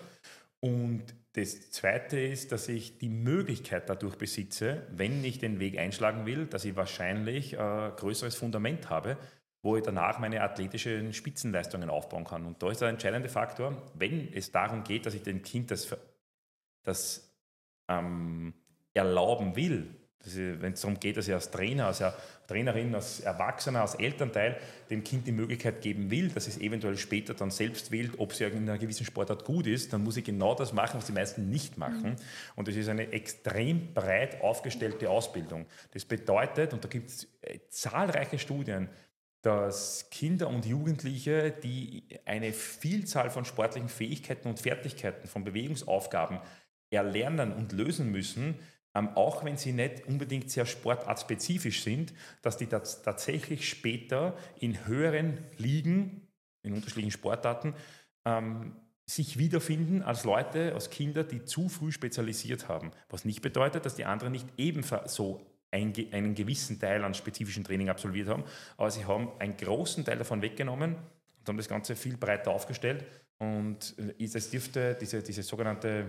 Und das Zweite ist, dass ich die Möglichkeit dadurch besitze, wenn ich den Weg einschlagen will, dass ich wahrscheinlich ein größeres Fundament habe, wo ich danach meine athletischen Spitzenleistungen aufbauen kann. Und da ist der entscheidende Faktor, wenn es darum geht, dass ich dem Kind das, das ähm, erlauben will, wenn es darum geht, dass ich als Trainer, als Trainerin, als Erwachsener, als Elternteil dem Kind die Möglichkeit geben will, dass es eventuell später dann selbst wählt, ob sie in einer gewissen Sportart gut ist, dann muss ich genau das machen, was die meisten nicht machen. Mhm. Und das ist eine extrem breit aufgestellte Ausbildung. Das bedeutet, und da gibt es äh, zahlreiche Studien, dass Kinder und Jugendliche, die eine Vielzahl von sportlichen Fähigkeiten und Fertigkeiten, von Bewegungsaufgaben erlernen und lösen müssen, ähm, auch wenn sie nicht unbedingt sehr sportartspezifisch sind, dass die das tatsächlich später in höheren Ligen, in unterschiedlichen Sportarten, ähm, sich wiederfinden als Leute, als Kinder, die zu früh spezialisiert haben. Was nicht bedeutet, dass die anderen nicht ebenfalls so einen gewissen Teil an spezifischem Training absolviert haben, aber sie haben einen großen Teil davon weggenommen und haben das Ganze viel breiter aufgestellt. Und es dürfte diese, diese sogenannte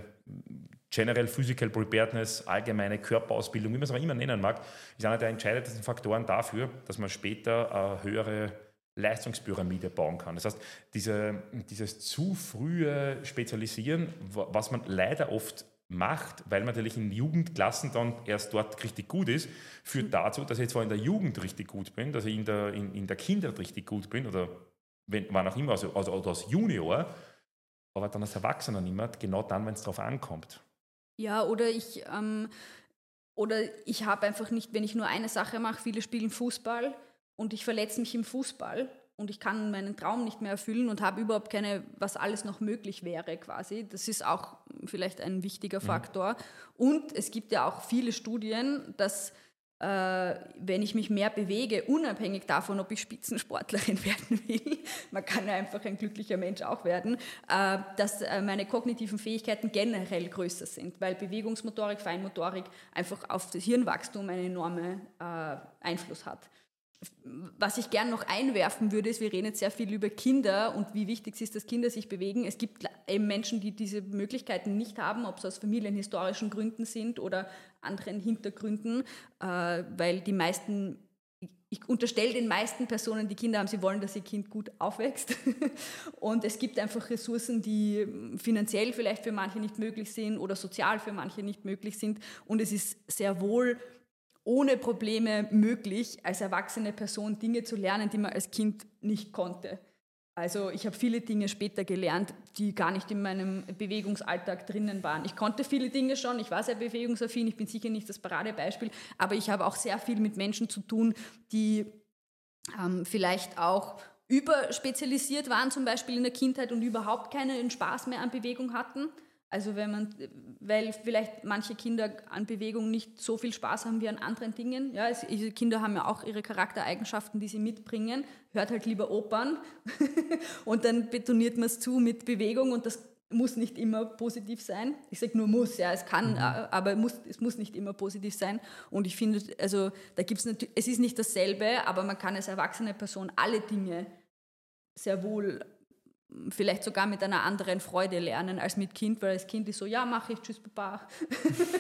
General Physical Preparedness, allgemeine Körperausbildung, wie man es auch immer nennen mag, ist einer der entscheidendsten Faktoren dafür, dass man später eine höhere Leistungspyramide bauen kann. Das heißt, diese, dieses zu frühe Spezialisieren, was man leider oft macht, weil man natürlich in Jugendklassen dann erst dort richtig gut ist, führt dazu, dass ich zwar in der Jugend richtig gut bin, dass ich in der, in, in der Kindheit richtig gut bin oder wenn, wann auch immer, also, also, also als Junior, aber dann als Erwachsener nicht mehr, genau dann, wenn es darauf ankommt. Ja, oder ich, ähm, oder ich habe einfach nicht, wenn ich nur eine Sache mache, viele spielen Fußball und ich verletze mich im Fußball und ich kann meinen Traum nicht mehr erfüllen und habe überhaupt keine, was alles noch möglich wäre quasi. Das ist auch vielleicht ein wichtiger mhm. Faktor. Mhm. Und es gibt ja auch viele Studien, dass wenn ich mich mehr bewege, unabhängig davon, ob ich Spitzensportlerin werden will, man kann ja einfach ein glücklicher Mensch auch werden, äh, dass äh, meine kognitiven Fähigkeiten generell größer sind, weil Bewegungsmotorik, Feinmotorik einfach auf das Hirnwachstum einen enormen äh, Einfluss hat was ich gern noch einwerfen würde, ist, wir reden jetzt sehr viel über Kinder und wie wichtig es ist, dass Kinder sich bewegen. Es gibt eben Menschen, die diese Möglichkeiten nicht haben, ob es aus familienhistorischen Gründen sind oder anderen Hintergründen, äh, weil die meisten ich unterstelle den meisten Personen, die Kinder haben, sie wollen, dass ihr Kind gut aufwächst. Und es gibt einfach Ressourcen, die finanziell vielleicht für manche nicht möglich sind oder sozial für manche nicht möglich sind. Und es ist sehr wohl ohne Probleme möglich, als erwachsene Person Dinge zu lernen, die man als Kind nicht konnte. Also ich habe viele Dinge später gelernt, die gar nicht in meinem Bewegungsalltag drinnen waren. Ich konnte viele Dinge schon, ich war sehr bewegungsaffin, ich bin sicher nicht das Paradebeispiel, aber ich habe auch sehr viel mit Menschen zu tun, die ähm, vielleicht auch überspezialisiert waren, zum Beispiel in der Kindheit und überhaupt keinen Spaß mehr an Bewegung hatten. Also wenn man, weil vielleicht manche Kinder an Bewegung nicht so viel Spaß haben wie an anderen Dingen. Ja, es, Kinder haben ja auch ihre Charaktereigenschaften, die sie mitbringen. Hört halt lieber Opern und dann betoniert man es zu mit Bewegung und das muss nicht immer positiv sein. Ich sage nur muss, ja, es kann, mhm. aber muss, es muss nicht immer positiv sein. Und ich finde, also da gibt es natürlich, es ist nicht dasselbe, aber man kann als erwachsene Person alle Dinge sehr wohl vielleicht sogar mit einer anderen Freude lernen als mit Kind, weil das Kind ist so, ja, mache ich, tschüss, Papa.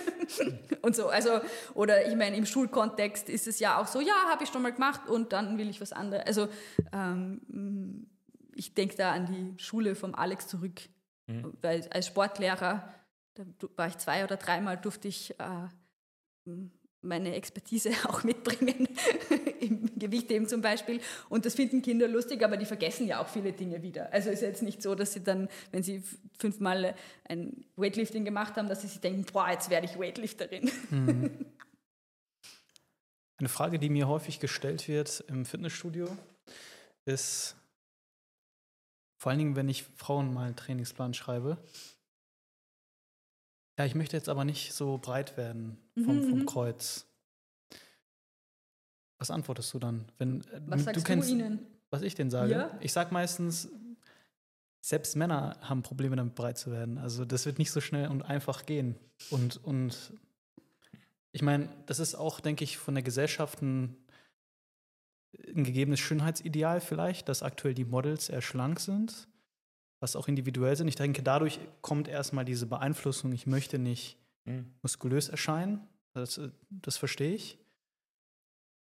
und so, also, oder ich meine, im Schulkontext ist es ja auch so, ja, habe ich schon mal gemacht und dann will ich was anderes. Also, ähm, ich denke da an die Schule vom Alex zurück, mhm. weil als Sportlehrer, da war ich zwei oder dreimal, durfte ich äh, meine Expertise auch mitbringen, im Gewichtheben zum Beispiel. Und das finden Kinder lustig, aber die vergessen ja auch viele Dinge wieder. Also ist jetzt nicht so, dass sie dann, wenn sie fünfmal ein Weightlifting gemacht haben, dass sie sich denken, boah, jetzt werde ich Weightlifterin. Mhm. Eine Frage, die mir häufig gestellt wird im Fitnessstudio, ist vor allen Dingen, wenn ich Frauen mal einen Trainingsplan schreibe, ja, ich möchte jetzt aber nicht so breit werden vom, vom mhm. Kreuz. Was antwortest du dann? Wenn, äh, was sagst du, kennst, du ihnen? Was ich denen sage? Ja? Ich sage meistens, selbst Männer haben Probleme damit breit zu werden. Also das wird nicht so schnell und einfach gehen. Und, und ich meine, das ist auch, denke ich, von der Gesellschaft ein, ein gegebenes Schönheitsideal vielleicht, dass aktuell die Models eher schlank sind was auch individuell sind. Ich denke, dadurch kommt erstmal diese Beeinflussung, ich möchte nicht mhm. muskulös erscheinen. Das, das verstehe ich.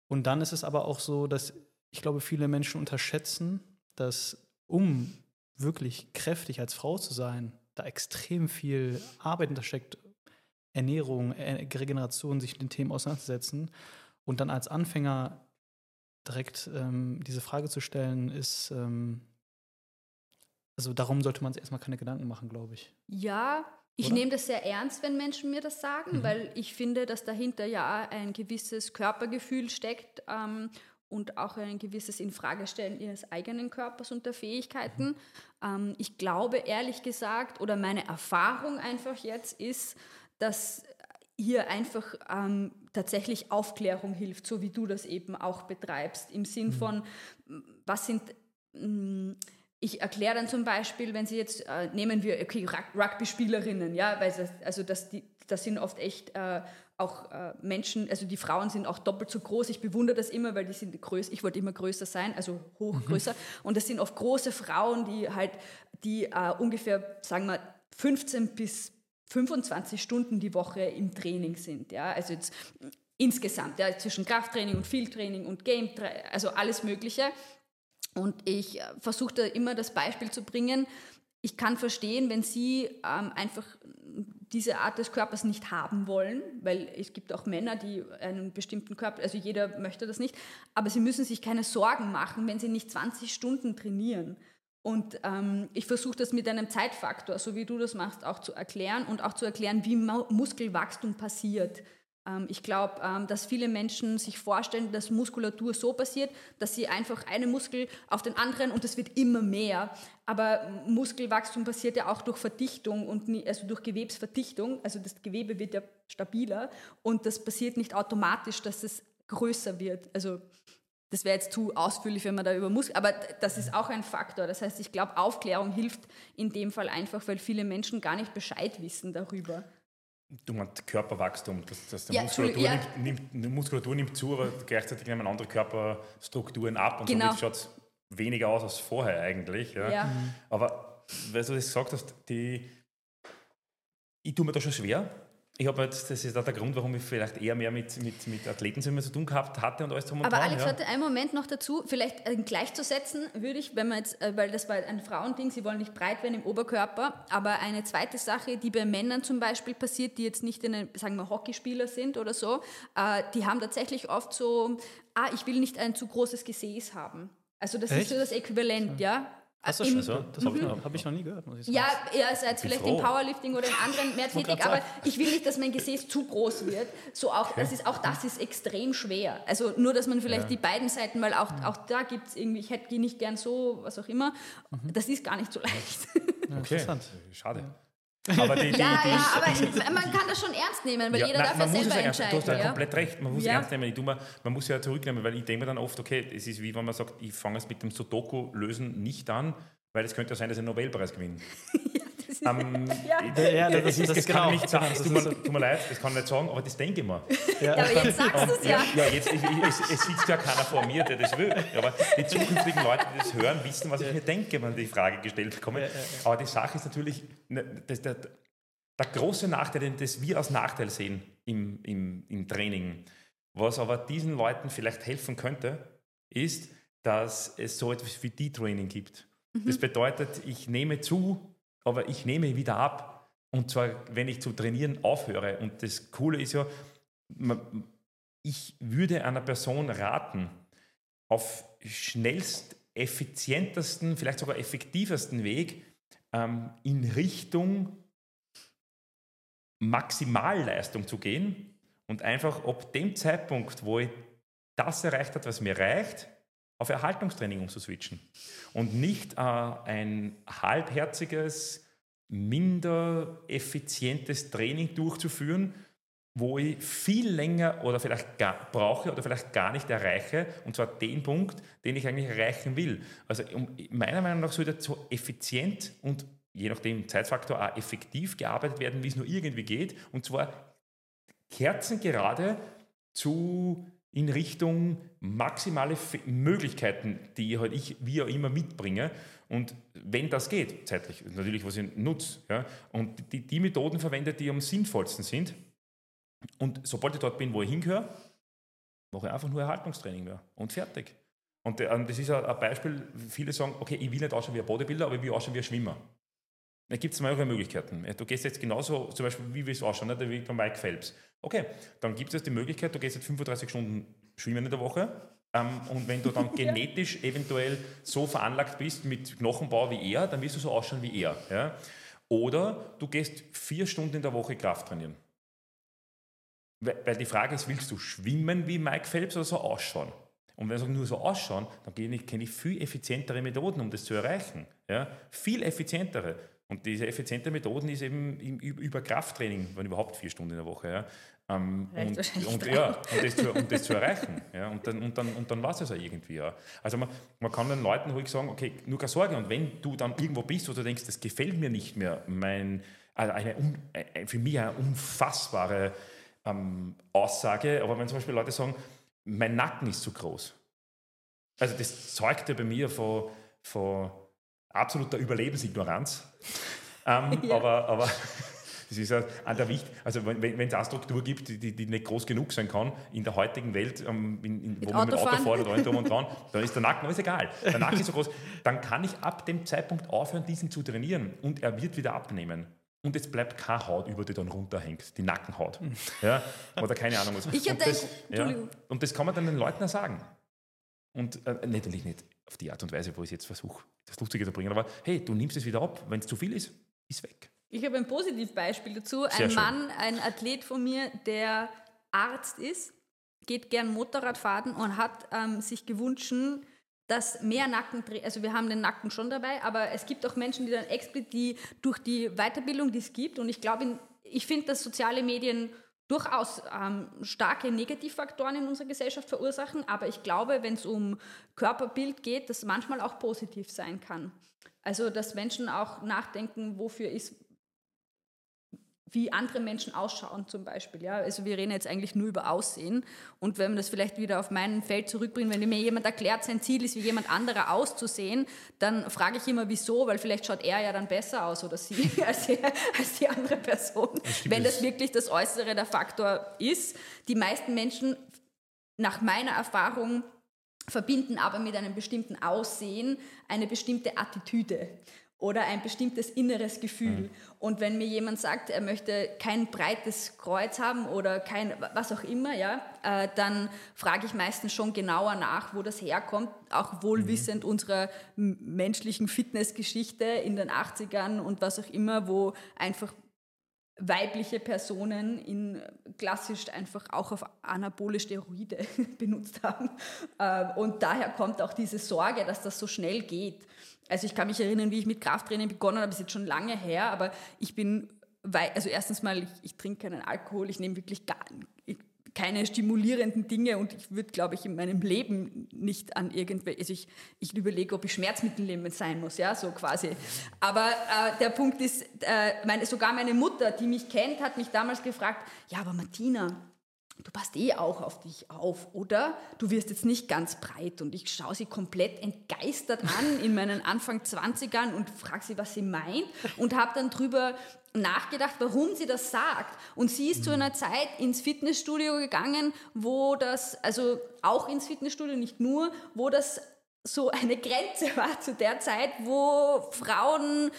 Und dann ist es aber auch so, dass ich glaube, viele Menschen unterschätzen, dass um wirklich kräftig als Frau zu sein, da extrem viel Arbeit hintersteckt, Ernährung, äh, Regeneration, sich mit den Themen auseinanderzusetzen. Und dann als Anfänger direkt ähm, diese Frage zu stellen, ist, ähm, also darum sollte man sich erstmal keine Gedanken machen, glaube ich. Ja, ich nehme das sehr ernst, wenn Menschen mir das sagen, mhm. weil ich finde, dass dahinter ja ein gewisses Körpergefühl steckt ähm, und auch ein gewisses Infragestellen ihres eigenen Körpers und der Fähigkeiten. Mhm. Ähm, ich glaube ehrlich gesagt, oder meine Erfahrung einfach jetzt ist, dass hier einfach ähm, tatsächlich Aufklärung hilft, so wie du das eben auch betreibst, im Sinn mhm. von, was sind mh, ich erkläre dann zum Beispiel, wenn Sie jetzt, äh, nehmen wir, okay, Rugby-Spielerinnen, ja, weil das, also das, die, das sind oft echt äh, auch äh, Menschen, also die Frauen sind auch doppelt so groß. Ich bewundere das immer, weil die sind größer, ich wollte immer größer sein, also hoch mhm. größer. Und das sind oft große Frauen, die halt, die äh, ungefähr, sagen wir, 15 bis 25 Stunden die Woche im Training sind, ja, also jetzt insgesamt, ja, zwischen Krafttraining und Fieldtraining und Game, also alles Mögliche. Und ich äh, versuche da immer das Beispiel zu bringen. Ich kann verstehen, wenn Sie ähm, einfach diese Art des Körpers nicht haben wollen, weil es gibt auch Männer, die einen bestimmten Körper, also jeder möchte das nicht, aber sie müssen sich keine Sorgen machen, wenn sie nicht 20 Stunden trainieren. Und ähm, ich versuche das mit einem Zeitfaktor, so wie du das machst, auch zu erklären und auch zu erklären, wie Muskelwachstum passiert. Ähm, ich glaube, ähm, dass viele Menschen sich vorstellen, dass Muskulatur so passiert, dass sie einfach einen Muskel auf den anderen und es wird immer mehr. Aber Muskelwachstum passiert ja auch durch Verdichtung und also durch Gewebsverdichtung. Also das Gewebe wird ja stabiler und das passiert nicht automatisch, dass es größer wird. Also das wäre jetzt zu ausführlich, wenn man da über Muskel, aber das ist auch ein Faktor. Das heißt, ich glaube, Aufklärung hilft in dem Fall einfach, weil viele Menschen gar nicht Bescheid wissen darüber. Du meinst Körperwachstum, dass, dass ja, Muskulatur, ja. nimmt, nimmt, Muskulatur nimmt zu, aber gleichzeitig nehmen andere Körperstrukturen ab und genau. somit schaut es weniger aus als vorher eigentlich. Ja. ja. Aber weil du das gesagt hast, die, ich tue mir da schon schwer, ich habe das ist auch der Grund, warum ich vielleicht eher mehr mit, mit, mit Athleten zu tun gehabt hatte und alles drum und Aber dran, Alex, ja. hatte einen Moment noch dazu, vielleicht äh, gleichzusetzen würde ich, wenn man jetzt, äh, weil das war ein Frauending, sie wollen nicht breit werden im Oberkörper, aber eine zweite Sache, die bei Männern zum Beispiel passiert, die jetzt nicht in einem, sagen wir, Hockeyspieler sind oder so, äh, die haben tatsächlich oft so, ah, ich will nicht ein zu großes Gesäß haben. Also das Echt? ist so das Äquivalent, ja. Hast du schon so? Das habe ich, hab ich, noch nie gehört, muss ich sagen. Ja, ihr seid vielleicht froh. im Powerlifting oder in anderen mehr tätig, aber ich will nicht, dass mein Gesäß zu groß wird. So auch, okay. das ist, auch das ist extrem schwer. Also nur, dass man vielleicht ja. die beiden Seiten, weil auch, auch da gibt es irgendwie, ich hätte die nicht gern so, was auch immer. Mhm. Das ist gar nicht so leicht. Ja, okay. Interessant. Schade. Aber die, die, ja, die, ja, aber man kann das schon ernst nehmen, weil ja, jeder nein, darf ja selber entscheiden. Du hast ja komplett recht, man muss ja. ernst nehmen. Ich mal, man muss ja zurücknehmen, weil ich denke mir dann oft, okay, es ist wie wenn man sagt, ich fange es mit dem Sudoku-Lösen nicht an, weil es könnte ja sein, dass ich einen Nobelpreis gewinne. ja, das, ähm, ja. ja, das, ist, das, das kann ich nicht sagen. Tut mir, tut mir leid, das kann ich nicht sagen, aber das denke ich mir. Ja, aber jetzt sagst du es ja. Ja, jetzt, ich, ich, es, es sitzt ja keiner vor mir, der das will. Aber die zukünftigen Leute, die das hören, wissen, was ich mir denke, wenn die Frage gestellt bekomme. Aber die Sache ist natürlich, ne, das, der, der große Nachteil, den das wir als Nachteil sehen im, im, im Training, was aber diesen Leuten vielleicht helfen könnte, ist, dass es so etwas wie D-Training gibt. Mhm. Das bedeutet, ich nehme zu, aber ich nehme wieder ab. Und zwar, wenn ich zu trainieren aufhöre. Und das Coole ist ja, ich würde einer Person raten, auf schnellst, effizientesten, vielleicht sogar effektivsten Weg ähm, in Richtung Maximalleistung zu gehen und einfach ab dem Zeitpunkt, wo ich das erreicht habe, was mir reicht, auf Erhaltungstraining umzuswitchen und nicht äh, ein halbherziges, minder effizientes Training durchzuführen, wo ich viel länger oder vielleicht gar, brauche oder vielleicht gar nicht erreiche, und zwar den Punkt, den ich eigentlich erreichen will. Also um, meiner Meinung nach sollte so effizient und je nachdem Zeitfaktor auch effektiv gearbeitet werden, wie es nur irgendwie geht, und zwar kerzengerade zu in Richtung maximale Möglichkeiten, die halt ich wie auch immer mitbringe. Und wenn das geht, zeitlich, natürlich, was ich nutze, ja, und die, die Methoden verwende, die am sinnvollsten sind. Und sobald ich dort bin, wo ich hingehöre, mache ich einfach nur Erhaltungstraining mehr und fertig. Und das ist ein Beispiel, viele sagen, okay, ich will nicht ausschauen wie ein Bodybuilder, aber ich will ausschauen wie ein Schwimmer. Da gibt es mehrere Möglichkeiten. Du gehst jetzt genauso, zum Beispiel, wie wir es ausschauen, nicht? wie bei Mike Phelps. Okay, dann gibt es die Möglichkeit, du gehst jetzt 35 Stunden schwimmen in der Woche. Ähm, und wenn du dann genetisch eventuell so veranlagt bist mit Knochenbau wie er, dann wirst du so ausschauen wie er. Ja? Oder du gehst vier Stunden in der Woche Kraft trainieren. Weil die Frage ist, willst du schwimmen wie Mike Phelps oder so ausschauen? Und wenn wir nur so ausschauen, dann kenne ich viel effizientere Methoden, um das zu erreichen. Ja? Viel effizientere. Und diese effiziente Methoden ist eben über Krafttraining, wenn überhaupt vier Stunden in der Woche. Ja. Ähm, und, und, ja, und, das zu, und das zu erreichen. Ja, und dann, und dann, und dann war es ja irgendwie. Ja. Also man, man kann den Leuten ruhig sagen, okay, nur keine Sorge. Und wenn du dann irgendwo bist, wo du denkst, das gefällt mir nicht mehr, mein, also eine, für mich eine unfassbare ähm, Aussage, aber wenn zum Beispiel Leute sagen, mein Nacken ist zu groß. Also das zeugt ja bei mir von, von absoluter Überlebensignoranz. Ähm, ja. Aber, aber das ist an der Wicht, also wenn, es eine Struktur gibt, die, die nicht groß genug sein kann in der heutigen Welt, ähm, in, in, wo man mit Auto fährt oder drum und dran, dann ist der Nacken, aber ist egal. Der Nacken ist so groß, dann kann ich ab dem Zeitpunkt aufhören, diesen zu trainieren und er wird wieder abnehmen. und jetzt bleibt keine Haut über, die dann runterhängt, die Nackenhaut. Ja? Oder keine Ahnung was. Ich und, das, ja, und das kann man dann den Leuten auch sagen. Und äh, natürlich nicht auf die Art und Weise, wo ich jetzt versuche, das Lustige zu bringen, aber hey, du nimmst es wieder ab. Wenn es zu viel ist, ist weg. Ich habe ein Positivbeispiel dazu. Sehr ein schön. Mann, ein Athlet von mir, der Arzt ist, geht gern Motorrad fahren und hat ähm, sich gewünscht, dass mehr Nacken, also wir haben den Nacken schon dabei, aber es gibt auch Menschen, die dann explizit die durch die Weiterbildung, die es gibt, und ich glaube, ich finde, dass soziale Medien durchaus ähm, starke Negativfaktoren in unserer Gesellschaft verursachen, aber ich glaube, wenn es um Körperbild geht, das manchmal auch positiv sein kann. Also, dass Menschen auch nachdenken, wofür ist wie andere Menschen ausschauen zum Beispiel. Ja? Also wir reden jetzt eigentlich nur über Aussehen. Und wenn man das vielleicht wieder auf mein Feld zurückbringt, wenn mir jemand erklärt, sein Ziel ist, wie jemand anderer auszusehen, dann frage ich immer, wieso, weil vielleicht schaut er ja dann besser aus oder sie als, als die andere Person. Das wenn das wirklich das Äußere der Faktor ist. Die meisten Menschen, nach meiner Erfahrung, verbinden aber mit einem bestimmten Aussehen eine bestimmte Attitüde oder ein bestimmtes inneres Gefühl. Mhm. Und wenn mir jemand sagt, er möchte kein breites Kreuz haben oder kein was auch immer, ja, äh, dann frage ich meistens schon genauer nach, wo das herkommt, auch wohlwissend mhm. unserer menschlichen Fitnessgeschichte in den 80ern und was auch immer, wo einfach weibliche Personen in klassisch einfach auch auf anabole Steroide benutzt haben. Äh, und daher kommt auch diese Sorge, dass das so schnell geht. Also ich kann mich erinnern, wie ich mit Krafttraining begonnen habe, das ist jetzt schon lange her, aber ich bin, also erstens mal, ich, ich trinke keinen Alkohol, ich nehme wirklich gar keine stimulierenden Dinge und ich würde, glaube ich, in meinem Leben nicht an irgendwelche, also ich, ich überlege, ob ich Schmerzmittel nehmen sein muss, ja, so quasi. Aber äh, der Punkt ist, äh, meine, sogar meine Mutter, die mich kennt, hat mich damals gefragt, ja, aber Martina, du passt eh auch auf dich auf, oder? Du wirst jetzt nicht ganz breit. Und ich schaue sie komplett entgeistert an in meinen Anfang 20ern und frage sie, was sie meint und habe dann drüber nachgedacht, warum sie das sagt. Und sie ist mhm. zu einer Zeit ins Fitnessstudio gegangen, wo das, also auch ins Fitnessstudio, nicht nur, wo das so eine Grenze war zu der Zeit, wo Frauen,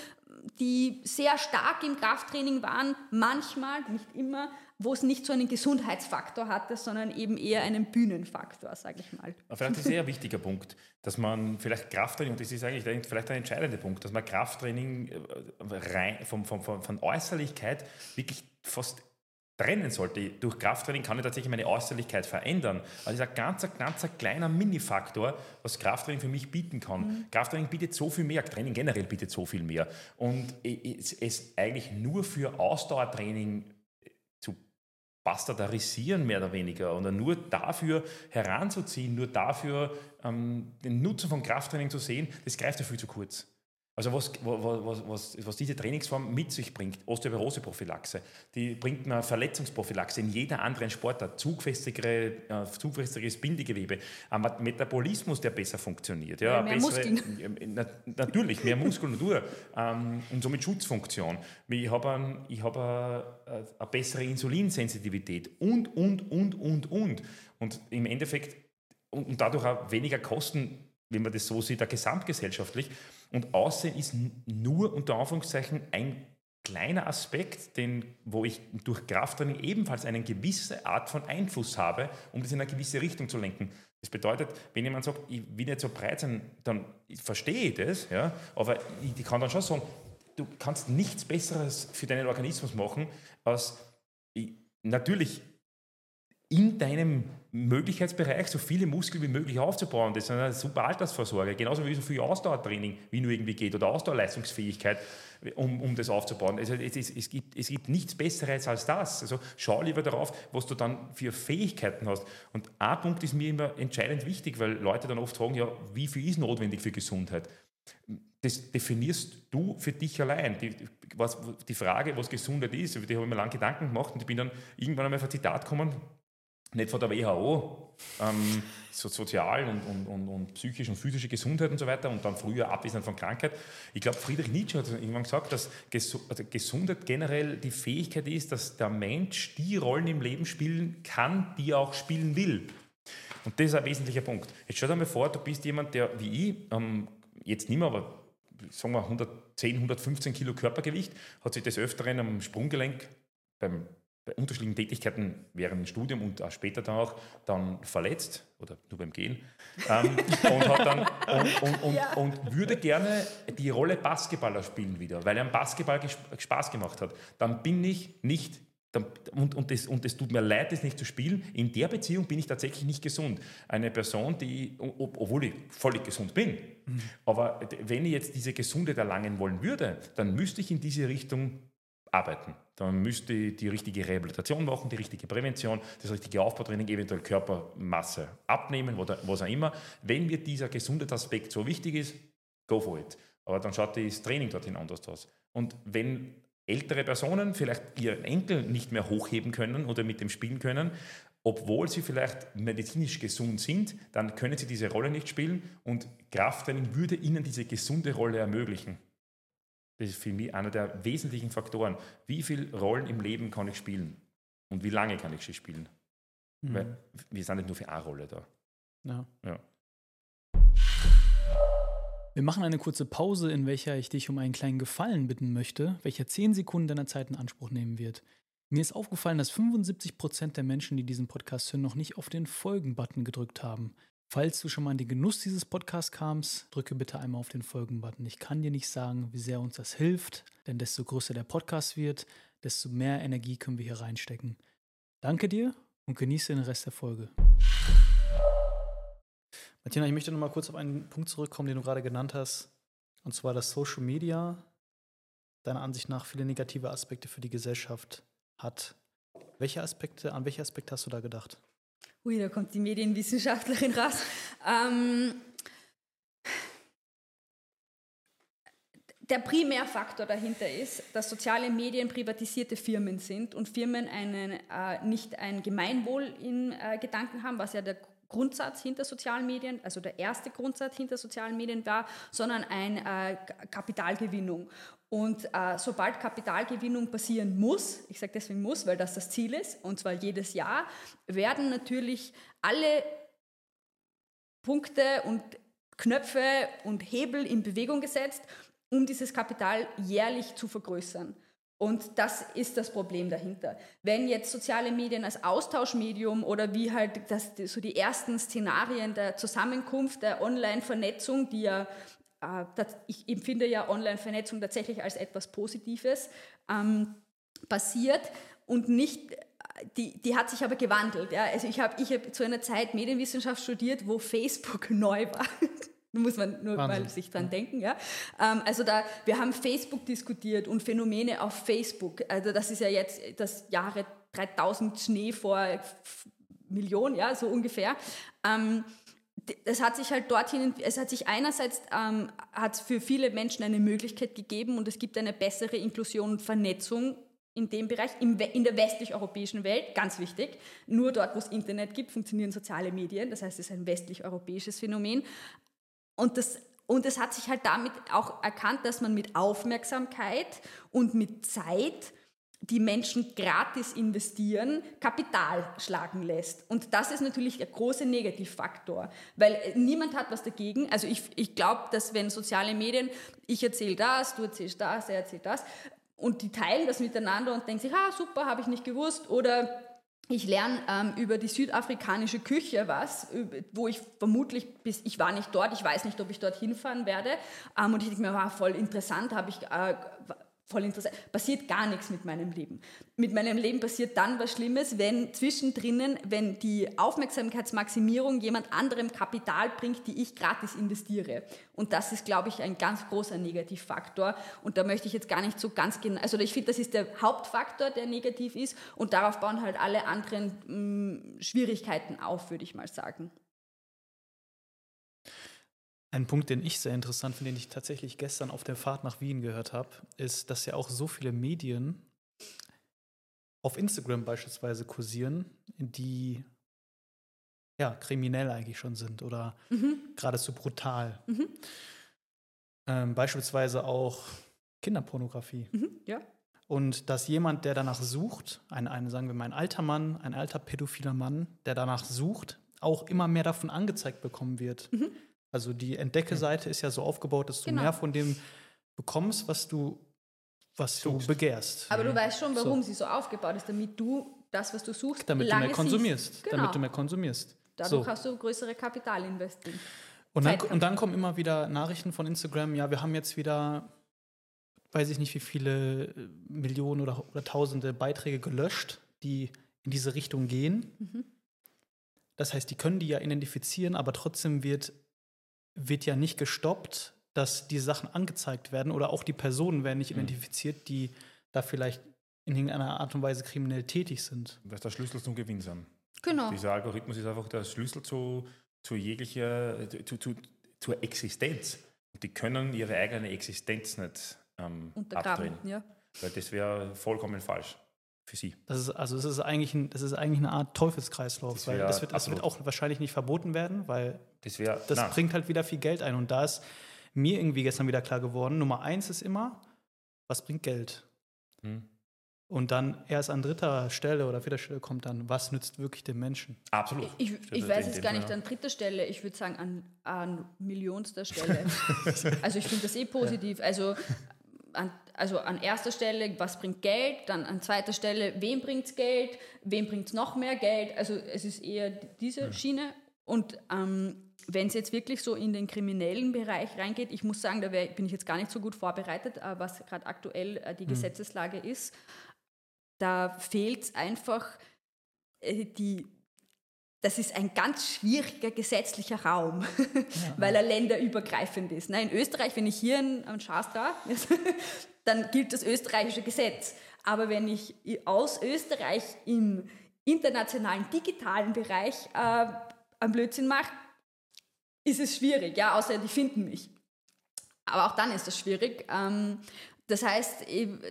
die sehr stark im Krafttraining waren, manchmal, nicht immer, wo es nicht so einen Gesundheitsfaktor hatte, sondern eben eher einen Bühnenfaktor, sage ich mal. Aber vielleicht ist ein sehr wichtiger Punkt, dass man vielleicht Krafttraining, und das ist eigentlich vielleicht ein entscheidender Punkt, dass man Krafttraining äh, rein, von, von, von, von Äußerlichkeit wirklich fast trennen sollte. Durch Krafttraining kann ich tatsächlich meine Äußerlichkeit verändern. Also das ist ein ganz, ganz kleiner Minifaktor, was Krafttraining für mich bieten kann. Mhm. Krafttraining bietet so viel mehr, Training generell bietet so viel mehr. Und es, es eigentlich nur für Ausdauertraining bastardarisieren, mehr oder weniger, oder nur dafür heranzuziehen, nur dafür ähm, den Nutzen von Krafttraining zu sehen, das greift ja viel zu kurz. Also was, was, was, was, diese Trainingsform mit sich bringt, Osteoporose-Prophylaxe, die bringt eine Verletzungsprophylaxe in jeder anderen Sportart, zugfestigere, äh, zugfestigeres Bindegewebe, ein Metabolismus, der besser funktioniert. Ja, ja mehr bessere, Muskeln. Na, natürlich, mehr Muskulatur ähm, und somit Schutzfunktion. Ich habe ein, hab eine, eine bessere Insulinsensitivität und, und, und, und, und. Und im Endeffekt, und dadurch auch weniger Kosten, wenn man das so sieht, auch gesamtgesellschaftlich. Und Aussehen ist nur unter Anführungszeichen ein kleiner Aspekt, den, wo ich durch Krafttraining ebenfalls eine gewisse Art von Einfluss habe, um das in eine gewisse Richtung zu lenken. Das bedeutet, wenn jemand sagt, ich will nicht so breit sein, dann verstehe ich das, ja, aber ich, ich kann dann schon sagen, du kannst nichts Besseres für deinen Organismus machen, als ich, natürlich in deinem Möglichkeitsbereich so viele Muskeln wie möglich aufzubauen. Das ist eine super Altersvorsorge. Genauso wie so viel Ausdauertraining, wie nur irgendwie geht, oder Ausdauerleistungsfähigkeit, um, um das aufzubauen. Also es, es, es, gibt, es gibt nichts Besseres als das. Also schau lieber darauf, was du dann für Fähigkeiten hast. Und ein Punkt ist mir immer entscheidend wichtig, weil Leute dann oft fragen, ja, wie viel ist notwendig für Gesundheit? Das definierst du für dich allein. Die, was, die Frage, was Gesundheit ist, über die habe ich mir lange Gedanken gemacht und ich bin dann irgendwann einmal auf ein Zitat gekommen, nicht von der WHO, ähm, so sozial und, und, und, und, psychisch und physische Gesundheit und so weiter und dann früher Abwesenheit von Krankheit. Ich glaube, Friedrich Nietzsche hat irgendwann gesagt, dass also Gesundheit generell die Fähigkeit ist, dass der Mensch die Rollen im Leben spielen kann, die er auch spielen will. Und das ist ein wesentlicher Punkt. Jetzt stell dir mal vor, du bist jemand, der wie ich, ähm, jetzt nicht mehr, aber sagen wir 110, 115 Kilo Körpergewicht, hat sich des Öfteren am Sprunggelenk beim bei unterschiedlichen Tätigkeiten während dem Studium und auch später dann auch dann verletzt oder nur beim Gehen ähm, und, hat dann, und, und, ja. und, würde gerne die Rolle Basketballer spielen wieder, weil er am Basketball Spaß gemacht hat. Dann bin ich nicht und, und, das, und es tut mir leid, das nicht zu spielen. In der Beziehung bin ich tatsächlich nicht gesund. Eine Person, die, obwohl ich völlig gesund bin, mhm. aber wenn ich jetzt diese Gesundheit erlangen wollen würde, dann müsste ich in diese Richtung arbeiten. Dann müsste ich die richtige Rehabilitation machen, die richtige Prävention, das richtige Aufbautraining, eventuell Körpermasse abnehmen was auch immer. Wenn mir dieser Gesundheitsaspekt so wichtig ist, go for it. Aber dann schaut das Training dorthin anders aus. Und wenn ältere Personen vielleicht ihren Enkel nicht mehr hochheben können oder mit dem spielen können, obwohl sie vielleicht medizinisch gesund sind, dann können sie diese Rolle nicht spielen und Krafttraining würde ihnen diese gesunde Rolle ermöglichen. Das ist für mich einer der wesentlichen Faktoren. Wie viele Rollen im Leben kann ich spielen? Und wie lange kann ich sie spielen? Mhm. Weil wir sind nicht nur für eine Rolle da. Ja. ja. Wir machen eine kurze Pause, in welcher ich dich um einen kleinen Gefallen bitten möchte, welcher 10 Sekunden deiner Zeit in Anspruch nehmen wird. Mir ist aufgefallen, dass 75% der Menschen, die diesen Podcast hören, noch nicht auf den Folgen-Button gedrückt haben. Falls du schon mal in den Genuss dieses Podcasts kamst, drücke bitte einmal auf den Folgen-Button. Ich kann dir nicht sagen, wie sehr uns das hilft, denn desto größer der Podcast wird, desto mehr Energie können wir hier reinstecken. Danke dir und genieße den Rest der Folge. Martina, ich möchte noch mal kurz auf einen Punkt zurückkommen, den du gerade genannt hast. Und zwar, dass Social Media deiner Ansicht nach viele negative Aspekte für die Gesellschaft hat. Welche Aspekte, an welche Aspekte hast du da gedacht? Ui, da kommt die Medienwissenschaftlerin raus. Ähm, der Primärfaktor dahinter ist, dass soziale Medien privatisierte Firmen sind und Firmen einen, äh, nicht ein Gemeinwohl in äh, Gedanken haben, was ja der Grundsatz hinter sozialen Medien, also der erste Grundsatz hinter sozialen Medien war, sondern eine äh, Kapitalgewinnung. Und äh, sobald Kapitalgewinnung passieren muss, ich sage deswegen muss, weil das das Ziel ist, und zwar jedes Jahr, werden natürlich alle Punkte und Knöpfe und Hebel in Bewegung gesetzt, um dieses Kapital jährlich zu vergrößern. Und das ist das Problem dahinter. Wenn jetzt soziale Medien als Austauschmedium oder wie halt das, so die ersten Szenarien der Zusammenkunft, der Online-Vernetzung, die ja, ich empfinde ja Online-Vernetzung tatsächlich als etwas Positives, ähm, passiert und nicht die, die hat sich aber gewandelt. Ja. Also ich habe ich hab zu einer Zeit Medienwissenschaft studiert, wo Facebook neu war muss man nur Wahnsinn. mal sich dran denken. Ja? Ähm, also da, wir haben Facebook diskutiert und Phänomene auf Facebook. Also das ist ja jetzt das Jahre 3000 Schnee vor Millionen, ja, so ungefähr. Ähm, es hat sich halt dorthin, es hat sich einerseits ähm, hat für viele Menschen eine Möglichkeit gegeben und es gibt eine bessere Inklusion und Vernetzung in dem Bereich, in der westlich-europäischen Welt, ganz wichtig. Nur dort, wo es Internet gibt, funktionieren soziale Medien. Das heißt, es ist ein westlich-europäisches Phänomen. Und das und es hat sich halt damit auch erkannt, dass man mit Aufmerksamkeit und mit Zeit die Menschen gratis investieren, Kapital schlagen lässt. Und das ist natürlich der große Negativfaktor, weil niemand hat was dagegen. Also ich, ich glaube, dass wenn soziale Medien, ich erzähle das, du erzählst das, er erzählt das, und die teilen das miteinander und denken sich, ah super, habe ich nicht gewusst, oder ich lerne ähm, über die südafrikanische Küche was, wo ich vermutlich, bis ich war nicht dort, ich weiß nicht, ob ich dort hinfahren werde. Ähm, und ich denke mir, war voll interessant, habe ich äh, voll interessant. Passiert gar nichts mit meinem Leben. Mit meinem Leben passiert dann was Schlimmes, wenn zwischendrin, wenn die Aufmerksamkeitsmaximierung jemand anderem Kapital bringt, die ich gratis investiere. Und das ist, glaube ich, ein ganz großer Negativfaktor. Und da möchte ich jetzt gar nicht so ganz genau, also ich finde, das ist der Hauptfaktor, der negativ ist. Und darauf bauen halt alle anderen mh, mm, Schwierigkeiten auf, würde ich mal sagen. Ein Punkt, den ich sehr interessant finde, den ich tatsächlich gestern auf der Fahrt nach Wien gehört habe, ist, dass ja auch so viele Medien auf Instagram beispielsweise kursieren, die ja kriminell eigentlich schon sind oder mhm. geradezu brutal. Mhm. Ähm, beispielsweise auch Kinderpornografie. Mhm, ja. Und dass jemand, der danach sucht, ein, ein, sagen wir mal, ein alter Mann, ein alter pädophiler Mann, der danach sucht, auch immer mehr davon angezeigt bekommen wird. Mhm. Also die Entdecke-Seite ist ja so aufgebaut, dass du genau. mehr von dem bekommst, was du, was du Suchst. begehrst. Aber du weißt schon, warum So. sie so aufgebaut ist, damit du das, was du suchst, damit du lange mehr konsumierst. Genau. Damit du mehr konsumierst. Dadurch So. hast du größere Kapital investiert. Und dann, und dann kommen immer wieder Nachrichten von Instagram, ja, wir haben jetzt wieder, weiß ich nicht, wie viele äh, Millionen oder, oder tausende Beiträge gelöscht, die in diese Richtung gehen. Mhm. Das heißt, die können die ja identifizieren, aber trotzdem wird, wird ja nicht gestoppt, dass die Sachen angezeigt werden oder auch die Personen werden nicht Mhm. identifiziert, die da vielleicht in irgendeiner Art und Weise kriminell tätig sind. Was der Schlüssel zum Gewinn sind. Genau. Dieser Algorithmus ist einfach der Schlüssel zu, zu jeglicher, zu, zu, zur Existenz. Und die können ihre eigene Existenz nicht ähm, Untergraben. abdrehen. Ja. Weil das wäre vollkommen falsch für sie. Das ist, also es ist eigentlich, ein, das ist eigentlich eine Art Teufelskreislauf, Das weil wär das wird, das wird auch wahrscheinlich nicht verboten werden, weil Das wäre. das bringt halt wieder viel Geld ein. Und da ist mir irgendwie gestern wieder klar geworden, Nummer eins ist immer, was bringt Geld? Hm. Und dann erst an dritter Stelle oder vierter Stelle kommt dann, was nützt wirklich dem Menschen? Absolut. Ich, Steht ich da weiß dem gar nicht ja. an dritter Stelle, ich würde sagen an, an millionster Stelle. also ich finde das eh positiv. Also an, also an erster Stelle, was bringt Geld? Dann an zweiter Stelle, wem bringt es Geld? Wem bringt es noch mehr Geld? Also es ist eher diese Schiene. Und ähm, wenn es jetzt wirklich so in den kriminellen Bereich reingeht, ich muss sagen, da wär, bin ich jetzt gar nicht so gut vorbereitet, äh, was gerade aktuell äh, die Gesetzeslage ist. Da fehlt es einfach äh, die, das ist ein ganz schwieriger gesetzlicher Raum, weil er länderübergreifend ist. Ne, In Österreich, wenn ich hier in, in Schastra, dann gilt das österreichische Gesetz. Aber wenn ich aus Österreich im internationalen digitalen Bereich äh, einen Blödsinn mache, ist es schwierig, ja, außer die finden mich. Aber auch dann ist es schwierig. Ähm, das heißt,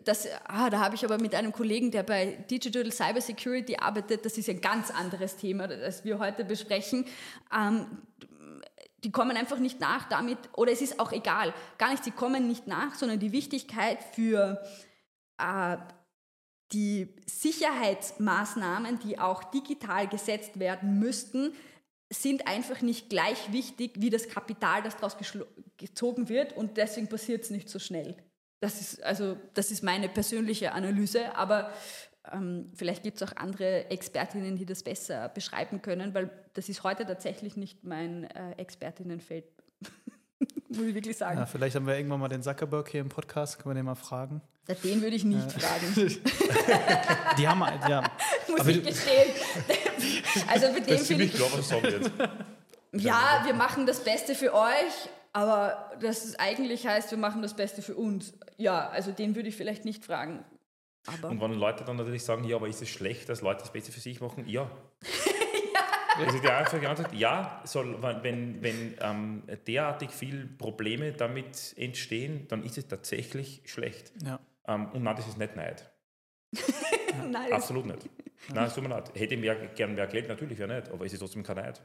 das, ah, da habe ich aber mit einem Kollegen, der bei Digital Cyber Security arbeitet, das ist ein ganz anderes Thema, das wir heute besprechen. Ähm, die kommen einfach nicht nach damit, oder es ist auch egal, gar nicht, sie kommen nicht nach, sondern die Wichtigkeit für äh, die Sicherheitsmaßnahmen, die auch digital gesetzt werden müssten, sind einfach nicht gleich wichtig wie das Kapital, das daraus gezogen wird und deswegen passiert es nicht so schnell. Das ist, also, das ist meine persönliche Analyse, aber vielleicht gibt es auch andere Expertinnen, die das besser beschreiben können, weil das ist heute tatsächlich nicht mein äh, Expertinnenfeld, muss ich wirklich sagen. Ja, vielleicht haben wir irgendwann mal den Zuckerberg hier im Podcast, können wir den mal fragen. Den würde ich nicht fragen, Die haben, ja, muss Aber ich gestehen. also mit dem finde ich klar, was sagen wird. Ja, wir machen das Beste für euch, aber das ist eigentlich heißt, wir machen das Beste für uns. Ja, also den würde ich vielleicht nicht fragen. Aber Und wenn Leute dann natürlich sagen, ja, aber ist es schlecht, dass Leute das Beste für sich machen? Ja. Also die einfache Antwort, ja, soll, wenn, wenn ähm, derartig viele Probleme damit entstehen, dann ist es tatsächlich schlecht. ja. Ähm, und nein, das ist nicht Neid. Nein, Absolut nicht. Nein, es tut mir leid. Hätte ich mehr, gern mehr Geld, natürlich ja nicht, aber es ist trotzdem kein Neid.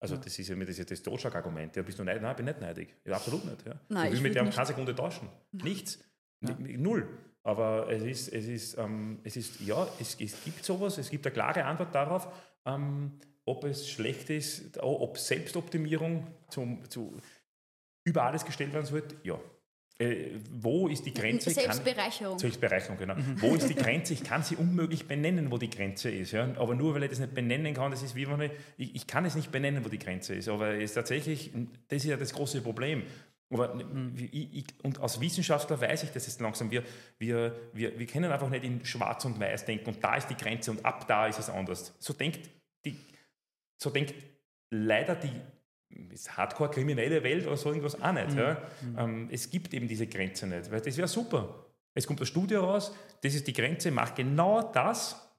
Also das ist ja mir das, das Totschlag-Argument. Ja, bist du neidig? Nein, ich bin nicht neidig. Ja, absolut nicht. Ja. Nein, ich will ich mit dem keine Sekunde tauschen. Nichts. Null. Aber es ist, es ist, ähm, es ist ja, es, es gibt sowas, es gibt eine klare Antwort darauf, ähm, ob es schlecht ist, ob Selbstoptimierung zum, zu, über alles gestellt werden sollte. Ja. Äh, wo ist die Grenze? Kann- Selbstbereicherung. Selbstbereicherung, genau. Wo ist die Grenze? Ich kann sie unmöglich benennen, wo die Grenze ist. Ja? Aber nur weil ich das nicht benennen kann, das ist wie wenn ich, ich, ich kann es nicht benennen, wo die Grenze ist. Aber es ist tatsächlich, das ist ja das große Problem. Aber ich, ich, und als Wissenschaftler weiß ich, dass es langsam, wir, wir, wir, wir können einfach nicht in Schwarz und Weiß denken und da ist die Grenze und ab da ist es anders. So denkt, die, so denkt leider die Hardcore-kriminelle Welt oder so irgendwas auch nicht. Ja? Ähm, es gibt eben diese Grenze nicht, weil das wäre super. Es kommt eine Studie raus, das ist die Grenze, mach genau das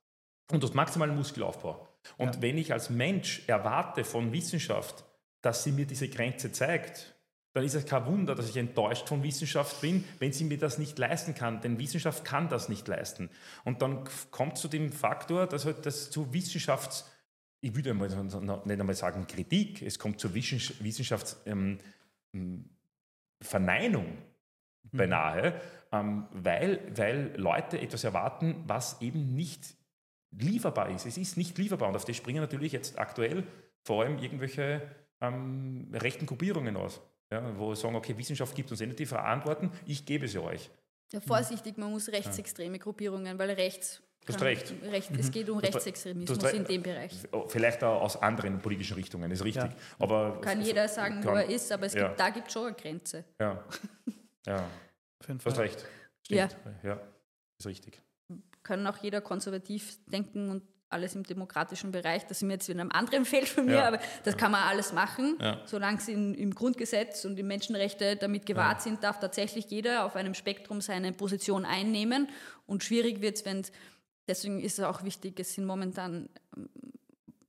und du hast maximalen Muskelaufbau. Und wenn ich als Mensch erwarte von Wissenschaft, dass sie mir diese Grenze zeigt, dann ist es kein Wunder, dass ich enttäuscht von Wissenschaft bin, wenn sie mir das nicht leisten kann. Denn Wissenschaft kann das nicht leisten. Und dann kommt zu dem Faktor, dass halt das zu Wissenschafts- ich würde einmal nicht einmal sagen Kritik, es kommt zur Wissenschaftsverneinung ähm, Verneinung beinahe, ähm, weil, weil Leute etwas erwarten, was eben nicht lieferbar ist. Es ist nicht lieferbar und auf das springen natürlich jetzt aktuell vor allem irgendwelche ähm, rechten Gruppierungen aus. Ja, wo sagen, okay, Wissenschaft gibt uns eh nicht die Antworten, ich gebe sie euch. Ja, vorsichtig, man muss rechtsextreme Gruppierungen, weil rechts. Du hast recht. recht es geht um Rechtsextremismus re- in dem Bereich. Vielleicht auch aus anderen politischen Richtungen, ist richtig. Ja. Aber Kann jeder sagen, wo kann- er ist, aber es ja. gibt, da gibt es schon eine Grenze. Ja, ja, Auf jeden du hast recht. Stimmt. Ja, ist richtig. Kann auch jeder konservativ denken und alles im demokratischen Bereich. Das sind wir jetzt in einem anderen Feld von mir, Ja. aber das kann man alles machen. Ja. Solange es in, im Grundgesetz und die Menschenrechte damit gewahrt sind, darf tatsächlich jeder auf einem Spektrum seine Position einnehmen. Und schwierig wird es, wenn es, deswegen ist es auch wichtig, es sind momentan ähm,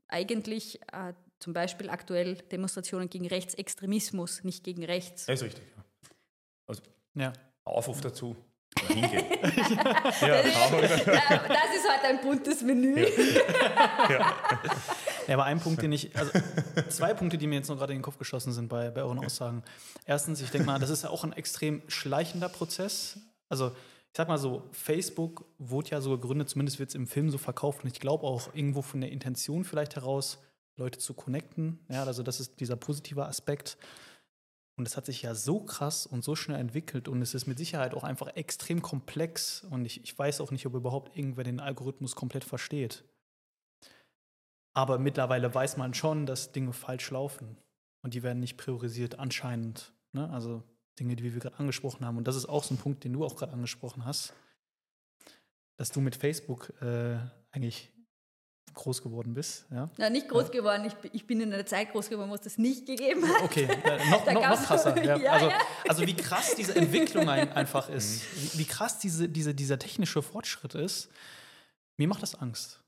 eigentlich äh, zum Beispiel aktuell Demonstrationen gegen Rechtsextremismus, nicht gegen rechts. Ja, ist richtig. Ja. Ja. Aufruf dazu. Ja, Ja, das ist heute ein buntes Menü. Ja, aber ein Punkt, den ich, also zwei Punkte, die mir jetzt noch gerade in den Kopf geschossen sind bei, bei euren Aussagen. Erstens, ich denke mal, das ist ja auch ein extrem schleichender Prozess. Also, ich sag mal so, Facebook wurde ja so gegründet, zumindest wird es im Film so verkauft und ich glaube auch irgendwo von der Intention vielleicht heraus, Leute zu connecten. Ja, also das ist dieser positive Aspekt. Und es hat sich ja so krass und so schnell entwickelt und es ist mit Sicherheit auch einfach extrem komplex und ich, ich weiß auch nicht, ob überhaupt irgendwer den Algorithmus komplett versteht. Aber mittlerweile weiß man schon, dass Dinge falsch laufen. Und die werden nicht priorisiert anscheinend. Ne? Also Dinge, die wir gerade angesprochen haben. Und das ist auch so ein Punkt, den du auch gerade angesprochen hast. Dass du mit Facebook äh, eigentlich groß geworden bist. Ja? Ja, nicht groß geworden. Ich, bin- ich bin in einer Zeit groß geworden, wo es das nicht gegeben hat. Okay, äh, noch, noch, noch krasser. Ja. Ja, also, ja. also wie krass diese Entwicklung ein, einfach ist. Wie, wie krass diese, diese, dieser technische Fortschritt ist. Mir macht das Angst.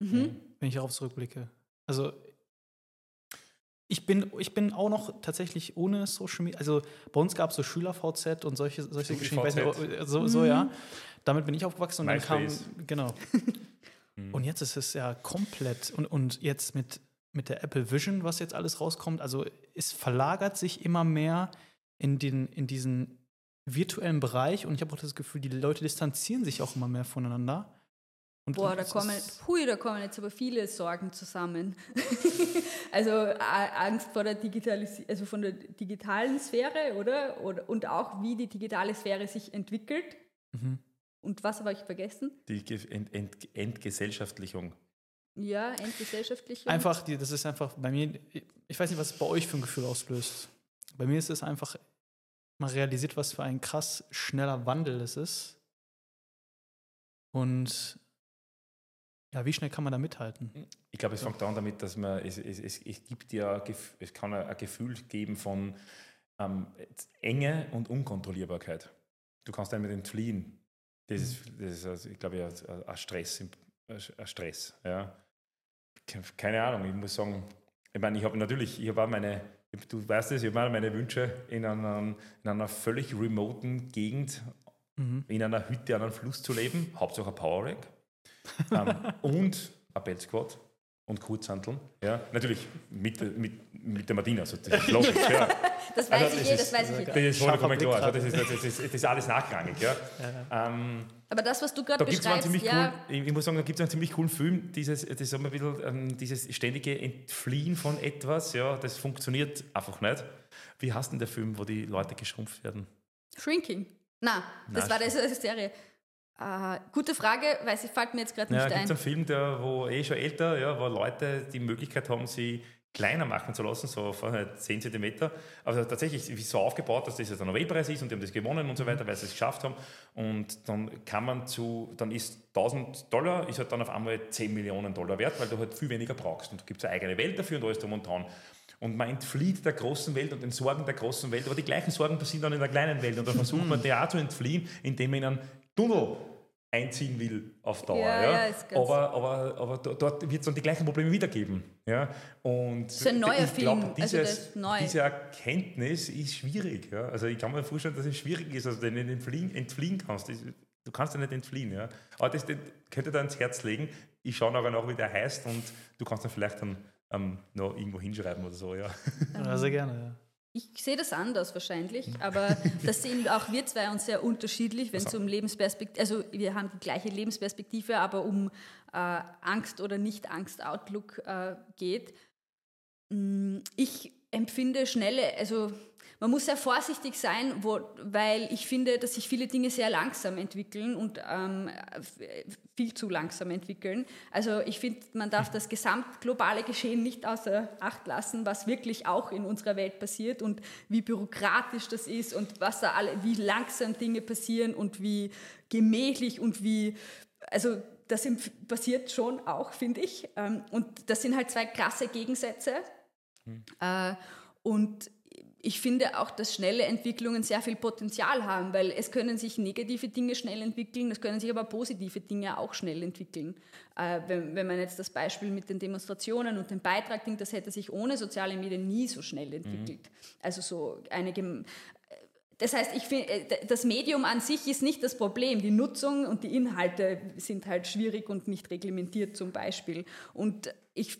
Mhm. wenn ich darauf zurückblicke. Also ich bin, ich bin auch noch tatsächlich ohne Social Media, also bei uns gab es so Schüler-VZ und solche, solche Geschichten, so, so ja. Damit bin ich aufgewachsen und dann MySpace. kam, genau. Und jetzt ist es ja komplett, und, und jetzt mit, mit der Apple Vision, was jetzt alles rauskommt, also es verlagert sich immer mehr in, den, in diesen virtuellen Bereich und ich habe auch das Gefühl, die Leute distanzieren sich auch immer mehr voneinander. Und, Boah, da es kommen, hui, da kommen jetzt aber viele Sorgen zusammen. also Angst vor der Digitalis also von der digitalen Sphäre, oder? oder? Und auch wie die digitale Sphäre sich entwickelt. Mhm. Und was habe ich vergessen? Die Ge- Ent Ent Entgesellschaftlichung. Ja, entgesellschaftlich. Einfach, die, das ist einfach bei mir, ich weiß nicht, was es bei euch für ein Gefühl auslöst. Bei mir ist es einfach, man realisiert, was für ein krass schneller Wandel es ist. Und ja, wie schnell kann man da mithalten? Ich glaube, es fängt an damit, dass man, es, es, es, es gibt ja, es kann ein, ein Gefühl geben von ähm, Enge und Unkontrollierbarkeit. Du kannst damit entfliehen. Das ist, das ist ich glaube, ein, ein Stress. Ein Stress ja. Ke- Keine Ahnung, ich muss sagen, ich meine, ich habe natürlich, ich habe auch meine, du weißt es, ich habe auch meine Wünsche in, einem, in einer völlig remoten Gegend, Mhm. in einer Hütte an einem Fluss zu leben, Hauptsache ein Power Rack ähm, und ein Belt Squad und Kurzhanteln. Ja, natürlich mit, mit, mit der Martina, also das ist logisch. Ja. das weiß Also, ich eh, das weiß ich eh. Das ist vollkommen klar. Also das, ist, das, ist, das ist alles nachrangig. Ja. Ähm, Aber das, was du gerade einen beschreibst, ziemlich ja, cool, ich, muss sagen, da gibt es einen ziemlich coolen Film, dieses, das ein bisschen, ähm, dieses ständige Entfliehen von etwas, ja, das funktioniert einfach nicht. Wie heißt denn der Film, wo die Leute geschrumpft werden? Shrinking. Na, das Na, war diese Serie. Äh, gute Frage, weil sie fällt mir jetzt gerade Ja, nicht gibt es ein. einen Film, der, wo eh schon älter, ja, wo Leute die Möglichkeit haben, sie kleiner machen zu lassen, so halt 10 cm. Also tatsächlich ist es so aufgebaut, dass das jetzt ein Nobelpreis ist und die haben das gewonnen und so weiter, weil sie es geschafft haben. Und dann kann man zu, dann ist 1000 Dollar, ist halt dann auf einmal 10 Millionen Dollar wert, weil du halt viel weniger brauchst. Und du gibt eine eigene Welt dafür und alles drum und dran. Und man entflieht der großen Welt und den Sorgen der großen Welt, aber die gleichen Sorgen passieren dann in der kleinen Welt. Und dann versucht man der auch zu entfliehen, indem man in einen Tunnel einziehen will auf Dauer. Ja, Ja, ja, aber, aber, aber do- dort wird es dann die gleichen Probleme wiedergeben. Ja? Und ist ein neuer ich glaub, Film, also Dieses, das ist neu. Diese Erkenntnis ist schwierig. Ja? Also ich kann mir vorstellen, dass es schwierig ist, dass du nicht entfliehen, entfliehen kannst. Das- Du kannst ja nicht entfliehen. Ja? Aber das, das könnte dir ans Herz legen. Ich schaue nachher nach, wie der heißt und du kannst dann vielleicht dann ähm, noch irgendwo hinschreiben oder so. Ja. Ja, sehr gerne, ja. Ich sehe das anders wahrscheinlich, aber das sehen auch wir zwei uns sehr unterschiedlich, wenn es um Lebensperspektive, also wir haben die gleiche Lebensperspektive, aber um äh, Angst oder Nicht-Angst-Outlook äh, geht. Mm, Ich empfinde schnelle, also man muss sehr vorsichtig sein, wo, weil ich finde, dass sich viele Dinge sehr langsam entwickeln und ähm, viel zu langsam entwickeln. Also ich finde, man darf das gesamtglobale Geschehen nicht außer Acht lassen, was wirklich auch in unserer Welt passiert und wie bürokratisch das ist und was da alle, wie langsam Dinge passieren und wie gemächlich und wie, also das passiert schon auch, finde ich. Ähm, und das sind halt zwei krasse Gegensätze. Mhm. Und ich finde auch, dass schnelle Entwicklungen sehr viel Potenzial haben, weil es können sich negative Dinge schnell entwickeln, es können sich aber positive Dinge auch schnell entwickeln. Äh, wenn, wenn, man jetzt das Beispiel mit den Demonstrationen und dem Beitrag denkt, das hätte sich ohne soziale Medien nie so schnell entwickelt. Mhm. Also so eine das heißt, ich find, äh, das Medium an sich ist nicht das Problem. Die Nutzung und die Inhalte sind halt schwierig und nicht reglementiert zum Beispiel. Und ich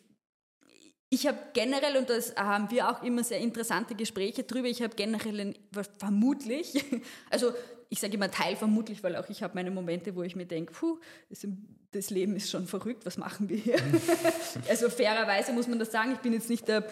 ich habe generell, und das haben wir auch immer sehr interessante Gespräche drüber, ich habe generell vermutlich, also ich sage immer Teil vermutlich, weil auch ich habe meine Momente, wo ich mir denke, puh, das, das, Leben ist schon verrückt, was machen wir hier? also fairerweise muss man das sagen, ich bin jetzt nicht der,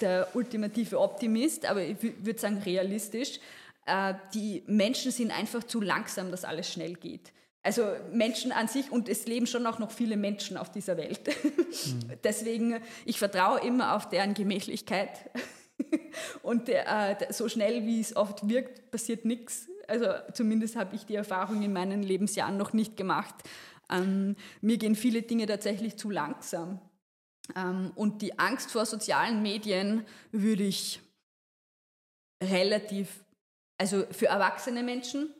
der ultimative Optimist, aber ich würde sagen realistisch. Äh, die Menschen sind einfach zu langsam, dass alles schnell geht. Also Menschen an sich und es leben schon auch noch viele Menschen auf dieser Welt. Mhm. Deswegen, ich vertraue immer auf deren Gemächlichkeit. und äh, so schnell, wie es oft wirkt, passiert nichts. Also zumindest habe ich die Erfahrung in meinen Lebensjahren noch nicht gemacht. Ähm, mir gehen viele Dinge tatsächlich zu langsam. Ähm, und die Angst vor sozialen Medien würde ich relativ, also für erwachsene Menschen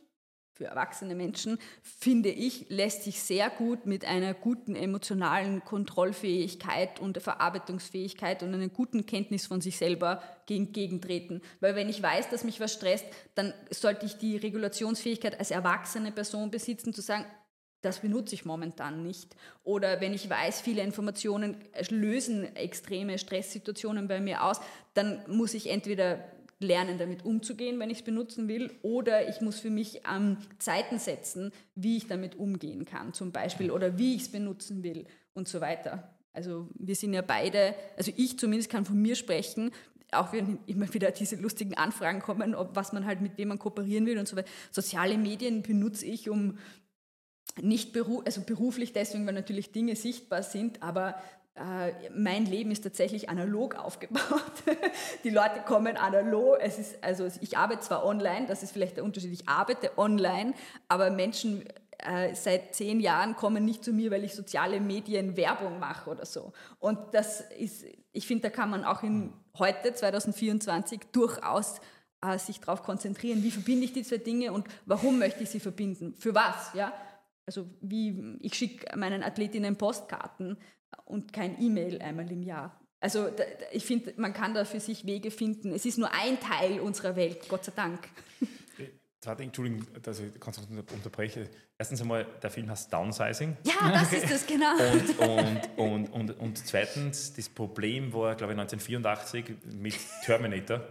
für erwachsene Menschen, finde ich, lässt sich sehr gut mit einer guten emotionalen Kontrollfähigkeit und Verarbeitungsfähigkeit und einer guten Kenntnis von sich selber entgegentreten. Weil wenn ich weiß, dass mich was stresst, dann sollte ich die Regulationsfähigkeit als erwachsene Person besitzen, zu sagen, das benutze ich momentan nicht. Oder wenn ich weiß, viele Informationen lösen extreme Stresssituationen bei mir aus, dann muss ich entweder lernen, damit umzugehen, wenn ich es benutzen will, oder ich muss für mich ähm, Zeiten setzen, wie ich damit umgehen kann, zum Beispiel, oder wie ich es benutzen will und so weiter. Also wir sind ja beide, also ich zumindest kann von mir sprechen, auch wenn immer wieder diese lustigen Anfragen kommen, ob was man halt mit wem man kooperieren will und so weiter. Soziale Medien benutze ich, um nicht beru also beruflich deswegen, weil natürlich Dinge sichtbar sind, aber mein Leben ist tatsächlich analog aufgebaut. Die Leute kommen analog. Es ist, also ich arbeite zwar online, das ist vielleicht der Unterschied. Ich arbeite online, aber Menschen äh, seit zehn Jahren kommen nicht zu mir, weil ich soziale Medien Werbung mache oder so. Und das ist, ich finde, da kann man auch in heute 2024 durchaus äh, sich darauf konzentrieren, wie verbinde ich die zwei Dinge und warum möchte ich sie verbinden? Für was? Ja? Also wie ich schicke meinen Athletinnen Postkarten und kein E-Mail einmal im Jahr. Also ich finde, man kann da für sich Wege finden. Es ist nur ein Teil unserer Welt, Gott sei Dank. Zwei Dinge, Entschuldigung, dass ich ganz unterbreche. Erstens einmal, der Film heißt Downsizing. Ja, das ist es, genau. Und, und, und, und, zweitens, das Problem war, glaube ich, 1984 mit Terminator,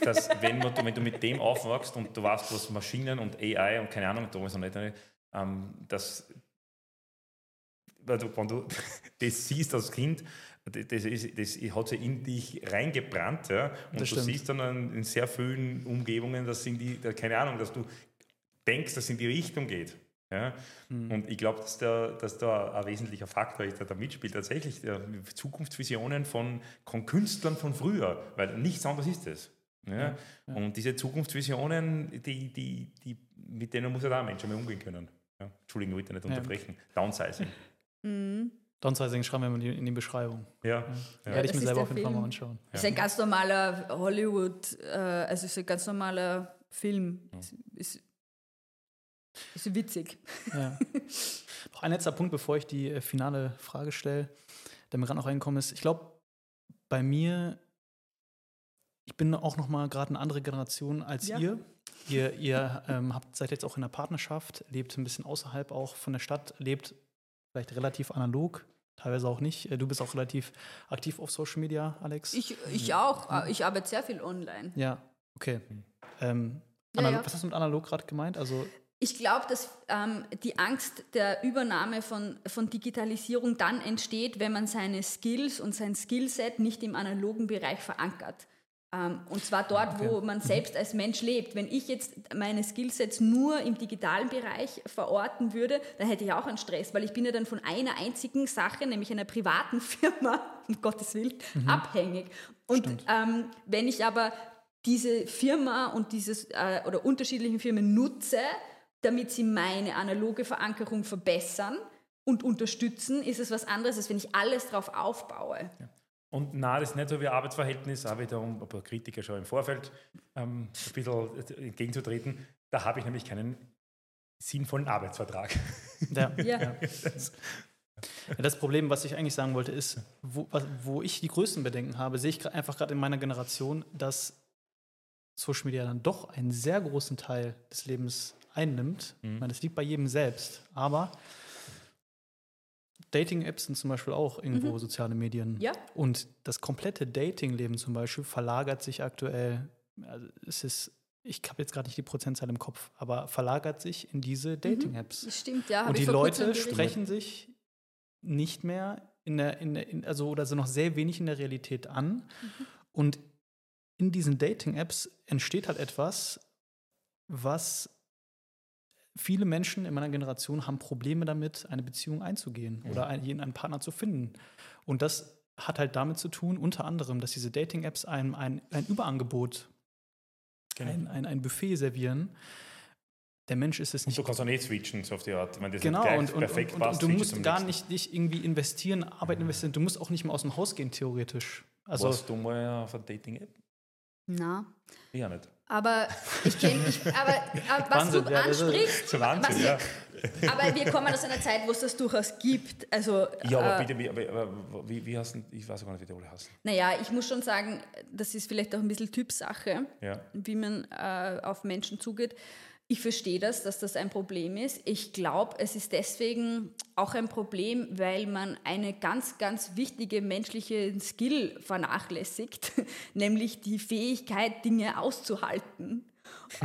dass wenn, man, wenn du mit dem aufwachst und du weißt, was Maschinen und AI und keine Ahnung, damals noch nicht, ähm, dass wenn du das siehst als Kind, das, ist, das hat sich in dich reingebrannt. Ja? Und das du stimmt. siehst dann in sehr vielen Umgebungen, dass in die, keine Ahnung, dass du denkst, dass es in die Richtung geht. Ja? Mhm. Und ich glaube, dass, da, dass da ein wesentlicher Faktor ist, der da mitspielt. Tatsächlich Zukunftsvisionen von, von Künstlern von früher, weil nichts anderes ist es. Ja? Ja. Und diese Zukunftsvisionen, die, die, die, mit denen muss ja da ein Mensch umgehen können. Ja? Entschuldigung, ich wollte nicht unterbrechen. Downsizing. Mhm. Downsizing schreiben wir in die, in die Beschreibung. Ja. ja. Werde ich mir selber auf jeden Fall mal anschauen. Das ist ein ganz normaler Hollywood, äh, also ist ein ganz normaler Film. Ja. Ist, ist witzig. Ja. noch ein letzter Punkt, bevor ich die äh, finale Frage stelle, der mir gerade noch reingekommen ist. Ich glaube, bei mir, ich bin auch noch mal gerade eine andere Generation als ja. ihr. Ihr, ihr ähm, habt, seid jetzt auch in der Partnerschaft, lebt ein bisschen außerhalb auch von der Stadt, lebt vielleicht relativ analog, teilweise auch nicht. Äh, du bist auch relativ aktiv auf Social Media, Alex. Ich, ich auch. Äh, ich arbeite sehr viel online. Ja, okay. Ähm, ja, ja. Was hast du mit analog gerade gemeint? Also Ich glaube, dass ähm, die Angst der Übernahme von, von Digitalisierung dann entsteht, wenn man seine Skills und sein Skillset nicht im analogen Bereich verankert. Ähm, und zwar dort, okay. wo man selbst als Mensch lebt. Wenn ich jetzt meine Skillsets nur im digitalen Bereich verorten würde, dann hätte ich auch einen Stress, weil ich bin ja dann von einer einzigen Sache, nämlich einer privaten Firma, um Gottes Willen, mhm. abhängig. Und ähm, wenn ich aber diese Firma und dieses äh, oder unterschiedlichen Firmen nutze, damit sie meine analoge Verankerung verbessern und unterstützen, ist es was anderes, als wenn ich alles darauf aufbaue. Ja. Und nein, das ist nicht so wie Arbeitsverhältnis, auch wieder um ein paar Kritiker schon im Vorfeld ähm, ein bisschen entgegenzutreten. Da habe ich nämlich keinen sinnvollen Arbeitsvertrag. Ja. ja. ja. Das Problem, was ich eigentlich sagen wollte, ist, wo, wo ich die größten Bedenken habe, sehe ich einfach gerade in meiner Generation, dass Social Media dann doch einen sehr großen Teil des Lebens einnimmt. Mhm. Ich meine, das liegt bei jedem selbst. Aber Dating-Apps sind zum Beispiel auch irgendwo mhm. soziale Medien. Ja. Und das komplette Dating-Leben zum Beispiel verlagert sich aktuell, also es ist, ich habe jetzt gerade nicht die Prozentzahl im Kopf, aber verlagert sich in diese mhm. Dating-Apps. Das stimmt, ja. Und die Leute sprechen sich nicht mehr in der, in der in, also oder sind noch sehr wenig in der Realität an. Mhm. Und in diesen Dating-Apps entsteht halt etwas, was viele Menschen in meiner Generation haben Probleme damit, eine Beziehung einzugehen ja. oder einen, einen Partner zu finden. Und das hat halt damit zu tun, unter anderem, dass diese Dating-Apps einem ein, ein Überangebot, genau. ein, ein, ein Buffet servieren. Der Mensch ist es nicht. Und du kannst auch nicht switchen, so auf die Art. Wenn das genau, und, perfekt und, und, passt, und du musst gar nicht dich irgendwie investieren, Arbeit mhm. investieren. Du musst auch nicht mehr aus dem Haus gehen, theoretisch. Also, Warst du mal auf einer Dating-App? Na. Ich auch nicht. Aber ich kenne aber, aber was Wahnsinn, du ja, ansprichst, so Wahnsinn, ja. aber wir kommen aus einer Zeit, wo es das durchaus gibt. Also, ja, aber äh, bitte, wie, aber, wie, wie hast du, ich weiß gar nicht, wie du alle hast. Naja, ich muss schon sagen, das ist vielleicht auch ein bisschen Typsache, ja. wie man äh, auf Menschen zugeht. Ich verstehe das, dass das ein Problem ist. Ich glaube, es ist deswegen auch ein Problem, weil man eine ganz, ganz wichtige menschliche Skill vernachlässigt, nämlich die Fähigkeit, Dinge auszuhalten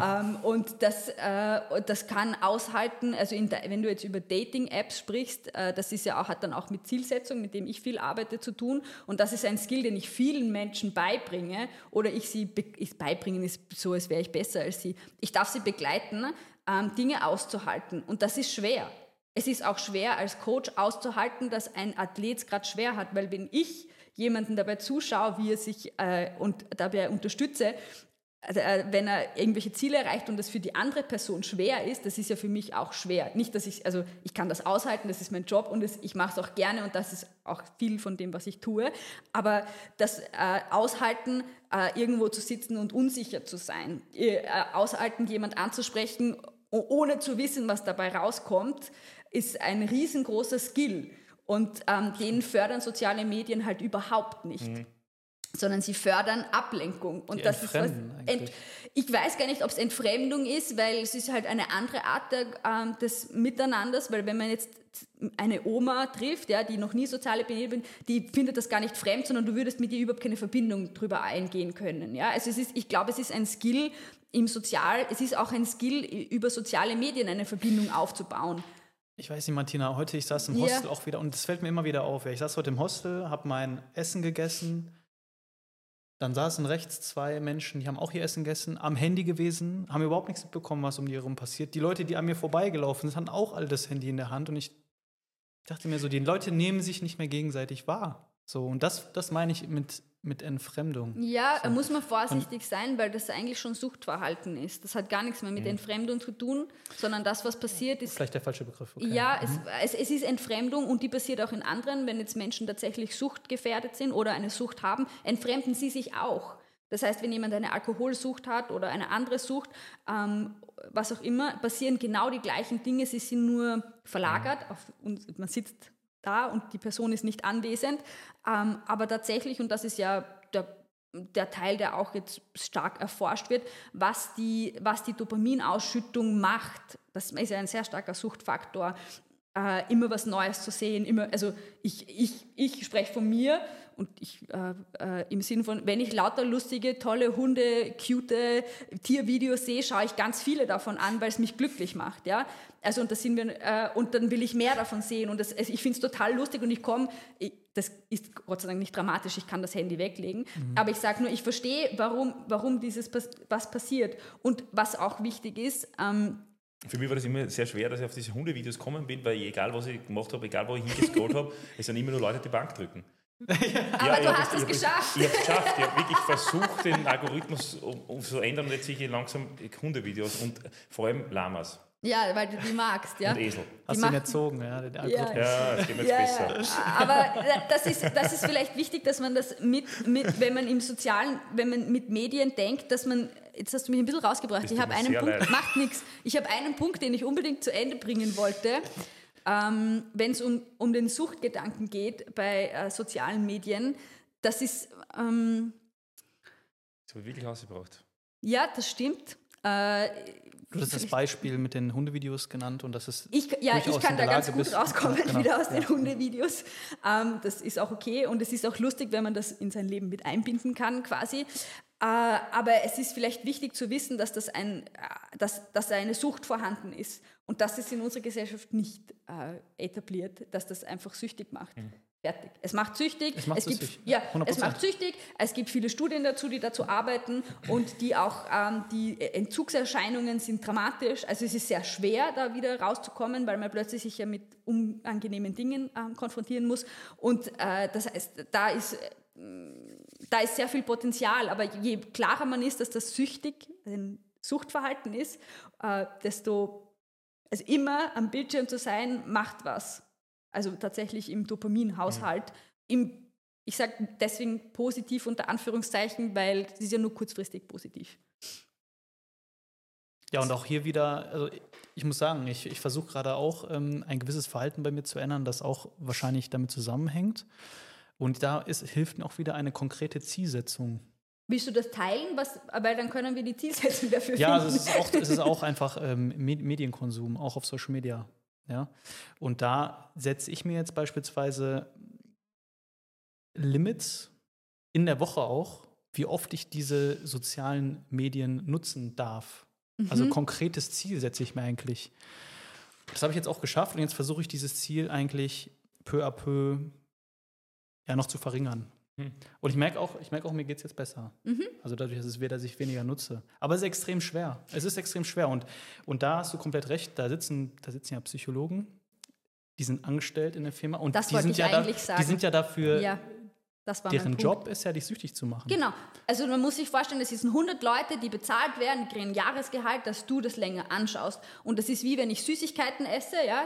ähm, und das, äh, das kann aushalten, also der, wenn du jetzt über Dating-Apps sprichst, äh, das ist ja auch, hat dann auch mit Zielsetzung, mit dem ich viel arbeite, zu tun. Und das ist ein Skill, den ich vielen Menschen beibringe. Oder ich sie ich beibringen ist so, als wäre ich besser als sie. Ich darf sie begleiten, ähm, Dinge auszuhalten. Und das ist schwer. Es ist auch schwer als Coach auszuhalten, dass ein Athlet es gerade schwer hat, weil wenn ich jemanden dabei zuschaue, wie er sich äh, und dabei unterstütze, wenn er irgendwelche Ziele erreicht und das für die andere Person schwer ist, das ist ja für mich auch schwer. Nicht, dass ich, also ich kann das aushalten, das ist mein Job und das, ich mache es auch gerne und das ist auch viel von dem, was ich tue. Aber das äh, Aushalten, äh, irgendwo zu sitzen und unsicher zu sein, äh, aushalten, jemand anzusprechen, ohne zu wissen, was dabei rauskommt, ist ein riesengroßer Skill. Und ähm, den fördern soziale Medien halt überhaupt nicht. Mhm sondern sie fördern Ablenkung. Und Die das ist was. Ent, ich weiß gar nicht, ob es Entfremdung ist, weil es ist halt eine andere Art der, ähm, des Miteinanders, weil wenn man jetzt eine Oma trifft, ja, die noch nie soziale Beziehungen, die findet das gar nicht fremd, sondern du würdest mit ihr überhaupt keine Verbindung drüber eingehen können. Ja? Also es ist, ich glaube, es ist ein Skill im Sozial, es ist auch ein Skill über soziale Medien eine Verbindung aufzubauen. Ich weiß nicht, Martina, heute, ich saß im Hostel ja. auch wieder und es fällt mir immer wieder auf. Ich saß heute im Hostel, habe mein Essen gegessen, dann saßen rechts zwei Menschen, die haben auch ihr Essen gegessen, am Handy gewesen, haben überhaupt nichts mitbekommen, was um die herum passiert. Die Leute, die an mir vorbeigelaufen sind, hatten auch alle das Handy in der Hand und ich dachte mir so, die Leute nehmen sich nicht mehr gegenseitig wahr. So, und das, das meine ich mit mit Entfremdung. Ja, so. muss man vorsichtig sein, weil das eigentlich schon Suchtverhalten ist. Das hat gar nichts mehr mit mhm. Entfremdung zu tun, sondern das, was passiert, ist. Vielleicht der falsche Begriff. Okay. Ja, mhm. es, es, es, ist Entfremdung und die passiert auch in anderen. Wenn jetzt Menschen tatsächlich suchtgefährdet sind oder eine Sucht haben, entfremden sie sich auch. Das heißt, wenn jemand eine Alkoholsucht hat oder eine andere Sucht, ähm, was auch immer, passieren genau die gleichen Dinge. Sie sind nur verlagert. Mhm. Auf, und man sitzt da und die Person ist nicht anwesend. Ähm, aber tatsächlich, und das ist ja der, der Teil, der auch jetzt stark erforscht wird, was die, was die Dopaminausschüttung macht, das ist ja ein sehr starker Suchtfaktor, äh, immer was Neues zu sehen. Immer, also ich, ich, ich spreche von mir und ich, äh, äh, im Sinne von, wenn ich lauter lustige, tolle Hunde, cute Tiervideos sehe, schaue ich ganz viele davon an, weil es mich glücklich macht. Ja? Also und, das sind wir, äh, und dann will ich mehr davon sehen. Und das, also ich finde es total lustig und ich komme, das ist Gott sei Dank nicht dramatisch, ich kann das Handy weglegen. Mhm. Aber ich sage nur, ich verstehe, warum, warum dieses was passiert. Und was auch wichtig ist, ähm, für mich war das immer sehr schwer, dass ich auf diese Hundevideos kommen bin, weil egal was ich gemacht habe, egal wo ich hingescrollt habe, es sind immer nur Leute, die Bank drücken. Aber ja, du hast es geschafft. Ich habe es geschafft. Ich habe wirklich versucht, den Algorithmus um, um zu ändern und jetzt sehe ich langsam Hundevideos und vor allem Lamas. Ja, weil du die magst, ja. Und Esel. Hast du ihn erzogen, ja, den Algorithmus. Ja, das geht jetzt ja, besser. Ja. Aber das ist, das ist vielleicht wichtig, dass man das mit, mit, wenn man im Sozialen, wenn man mit Medien denkt, dass man, jetzt hast du mich ein bisschen rausgebracht, Bist ich habe einen Punkt, leid. macht nichts, ich habe einen Punkt, den ich unbedingt zu Ende bringen wollte. Ähm, wenn es um, um den Suchtgedanken geht bei äh, sozialen Medien, das ist... Ähm, das habe ich wirklich ausgebraucht. Ja, das stimmt. Äh, Du hast das Beispiel mit den Hundevideos genannt und das ist. Ich, ja, ich kann da ganz gut bist. rauskommen ja, genau. wieder aus ja. den Hundevideos. Ähm, das ist auch okay und es ist auch lustig, wenn man das in sein Leben mit einbinden kann, quasi. Äh, aber es ist vielleicht wichtig zu wissen, dass, das ein, äh, dass, dass eine Sucht vorhanden ist und dass es in unserer Gesellschaft nicht äh, etabliert, dass das einfach süchtig macht. Mhm. Fertig. Es macht süchtig. Es macht es gibt, ja, es macht süchtig. Es gibt viele Studien dazu, die dazu arbeiten und die auch ähm, die Entzugserscheinungen sind dramatisch. Also es ist sehr schwer, da wieder rauszukommen, weil man plötzlich sich ja mit unangenehmen Dingen ähm, konfrontieren muss. Und äh, das heißt, da ist äh, da ist sehr viel Potenzial. Aber je klarer man ist, dass das süchtig ein Suchtverhalten ist, äh, desto also immer am Bildschirm zu sein macht was also tatsächlich im Dopaminhaushalt. Mhm. Im, ich sage deswegen positiv unter Anführungszeichen, weil es ist ja nur kurzfristig positiv. Ja, und auch hier wieder, also ich muss sagen, ich, ich versuche gerade auch ähm, ein gewisses Verhalten bei mir zu ändern, das auch wahrscheinlich damit zusammenhängt. Und da ist, hilft mir auch wieder eine konkrete Zielsetzung. Willst du das teilen? Was, weil dann können wir die Zielsetzung dafür ja, finden. Ja, also es ist auch, es ist auch einfach ähm, Medienkonsum, auch auf Social Media. Ja? Und da setze ich mir jetzt beispielsweise Limits in der Woche auch, wie oft ich diese sozialen Medien nutzen darf. Also mhm. Also konkretes Ziel setze ich mir eigentlich. Das habe ich jetzt auch geschafft und jetzt versuche ich dieses Ziel eigentlich peu à peu ja noch zu verringern. Und ich merke auch, ich merke auch, mir geht es jetzt besser. Mhm. Also dadurch, dass, es, dass ich weniger nutze. Aber es ist extrem schwer. Es ist extrem schwer. Und, und da hast du komplett recht, da sitzen, da sitzen ja Psychologen, die sind angestellt in der Firma. Und das die sind, ja da, die sind ja dafür. Ja. Deren Job ist ja, dich süchtig zu machen. Genau. Also man muss sich vorstellen, es sind 100 Leute, die bezahlt werden, die kriegen ein Jahresgehalt, dass du das länger anschaust. Und das ist wie wenn ich Süßigkeiten esse, ja,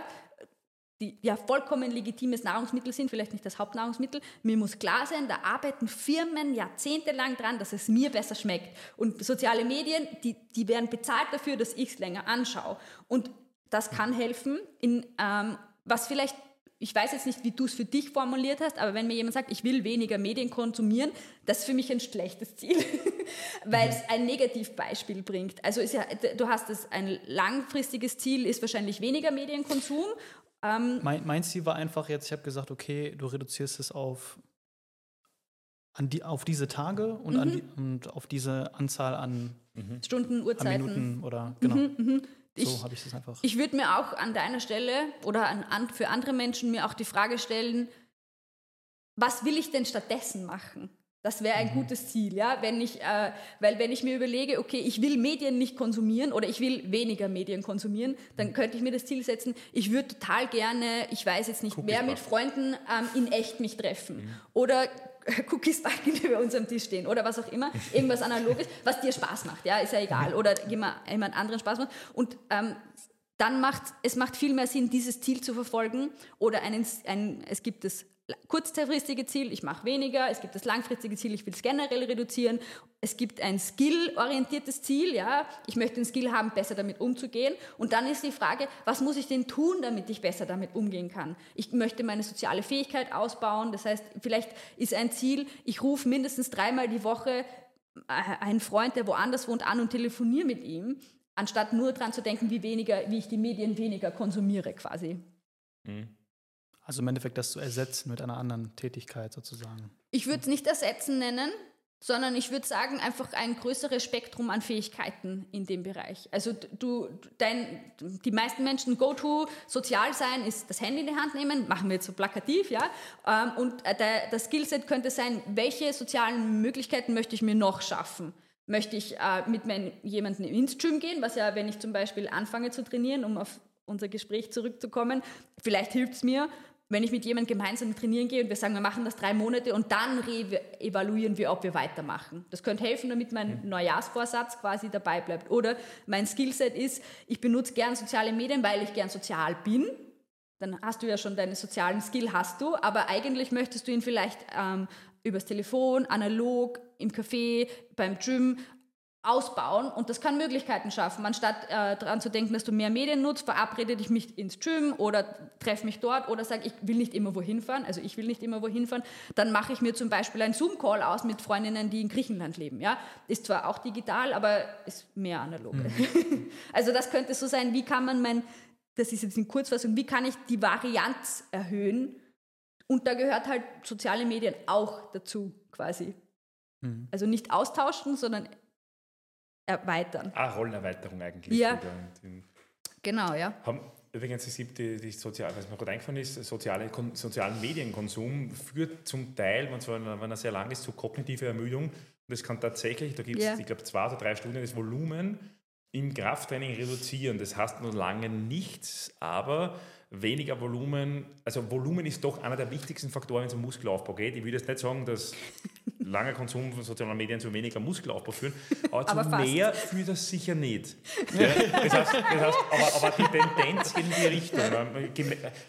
die ja vollkommen legitimes Nahrungsmittel sind, vielleicht nicht das Hauptnahrungsmittel. Mir muss klar sein, da arbeiten Firmen jahrzehntelang dran, dass es mir besser schmeckt. Und soziale Medien, die, die werden bezahlt dafür, dass ich es länger anschaue. Und das kann helfen, in, ähm, was vielleicht, ich weiß jetzt nicht, wie du es für dich formuliert hast, aber wenn mir jemand sagt, ich will weniger Medien konsumieren, das ist für mich ein schlechtes Ziel, weil es ein Negativbeispiel bringt. Also ja, du hast es, ein langfristiges Ziel ist wahrscheinlich weniger Medienkonsum ähm, mein, mein, Ziel war einfach jetzt, ich habe gesagt, okay, du reduzierst es auf, an die, auf diese Tage und, mhm. die, und auf diese Anzahl an mhm. Stunden, Uhrzeiten. An Minuten oder genau. Mhm, mhm. so habe ich das einfach. Ich würde mir auch an deiner Stelle oder an, an, für andere Menschen mir auch die Frage stellen, was will ich denn stattdessen machen? Das wäre ein mhm. gutes Ziel, ja. Wenn ich, äh, weil wenn ich mir überlege, okay, ich will Medien nicht konsumieren oder ich will weniger Medien konsumieren, dann mhm. könnte ich mir das Ziel setzen, ich würde total gerne, ich weiß jetzt nicht, mehr mit Freunden ähm, in echt mich treffen. Mhm. Oder Cookies backen, die bei unserem Tisch stehen oder was auch immer, irgendwas Analoges, was dir Spaß macht, ja, ist ja egal. Oder jemand anderen Spaß macht. Und ähm, dann macht es macht viel mehr Sinn, dieses Ziel zu verfolgen oder einen, ein, es gibt das kurzfristige Ziel, ich mache weniger, es gibt das langfristige Ziel, ich will es generell reduzieren, es gibt ein skill-orientiertes Ziel, ja, ich möchte den Skill haben, besser damit umzugehen und dann ist die Frage, was muss ich denn tun, damit ich besser damit umgehen kann? Ich möchte meine soziale Fähigkeit ausbauen, das heißt, vielleicht ist ein Ziel, ich rufe mindestens dreimal die Woche äh, einen Freund, der woanders wohnt, an und telefoniere mit ihm, anstatt nur daran zu denken, wie, weniger, wie ich die Medien weniger konsumiere quasi. Mhm. Also im Endeffekt das zu ersetzen mit einer anderen Tätigkeit sozusagen. Ich würde es nicht ersetzen nennen, sondern ich würde sagen, einfach ein größeres Spektrum an Fähigkeiten in dem Bereich. Also du, dein, die meisten Menschen go-to sozial sein ist das Handy in die Hand nehmen, machen wir jetzt so plakativ, ja. Ähm, und äh, das Skillset könnte sein, welche sozialen Möglichkeiten möchte ich mir noch schaffen? Möchte ich äh, mit jemandem ins Gym gehen, was ja, wenn ich zum Beispiel anfange zu trainieren, um auf unser Gespräch zurückzukommen, vielleicht hilft es mir, wenn ich mit jemandem gemeinsam trainieren gehe und wir sagen, wir machen das drei Monate und dann evaluieren wir, ob wir weitermachen. Das könnte helfen, damit mein mhm. Neujahrsvorsatz quasi dabei bleibt. Oder mein Skillset ist, ich benutze gern soziale Medien, weil ich gern sozial bin. Dann hast du ja schon deinen sozialen Skill, hast du, aber eigentlich möchtest du ihn vielleicht ähm, übers Telefon, analog, im Café, beim Gym ausbauen und das kann Möglichkeiten schaffen. Anstatt äh, daran zu denken, dass du mehr Medien nutzt, verabrede dich mich ins Gym oder treffe mich dort oder sag, ich will nicht immer wohin fahren, also ich will nicht immer wohin fahren, dann mache ich mir zum Beispiel einen Zoom-Call aus mit Freundinnen, die in Griechenland leben. Ja? Ist zwar auch digital, aber ist mehr analog. Mhm. also das könnte so sein, wie kann man mein, das ist jetzt in Kurzfassung, wie kann ich die Varianz erhöhen? Und da gehört halt soziale Medien auch dazu quasi. Mhm. Also nicht austauschen, sondern erweitern. Ah, Rollenerweiterung eigentlich. Ja. Genau, ja. Haben, übrigens, es gibt die, die Sozial, was mir gerade eingefallen ist, soziale, kon, sozialen Medienkonsum führt zum Teil, wenn, zwar, wenn er sehr lang ist, zu kognitiver Ermüdung. Und das kann tatsächlich, da gibt es, yeah. ich glaube, zwei oder drei Studien, das Volumen im Krafttraining reduzieren. Das heißt noch lange nichts, aber weniger Volumen, also Volumen ist doch einer der wichtigsten Faktoren, wenn es um Muskelaufbau geht. Ich will jetzt nicht sagen, dass langer Konsum von sozialen Medien zu weniger Muskelaufbau führen, aber, aber zu fast. mehr führt das sicher nicht. Ja, das heißt, das heißt aber, aber, die Tendenz geht in die Richtung.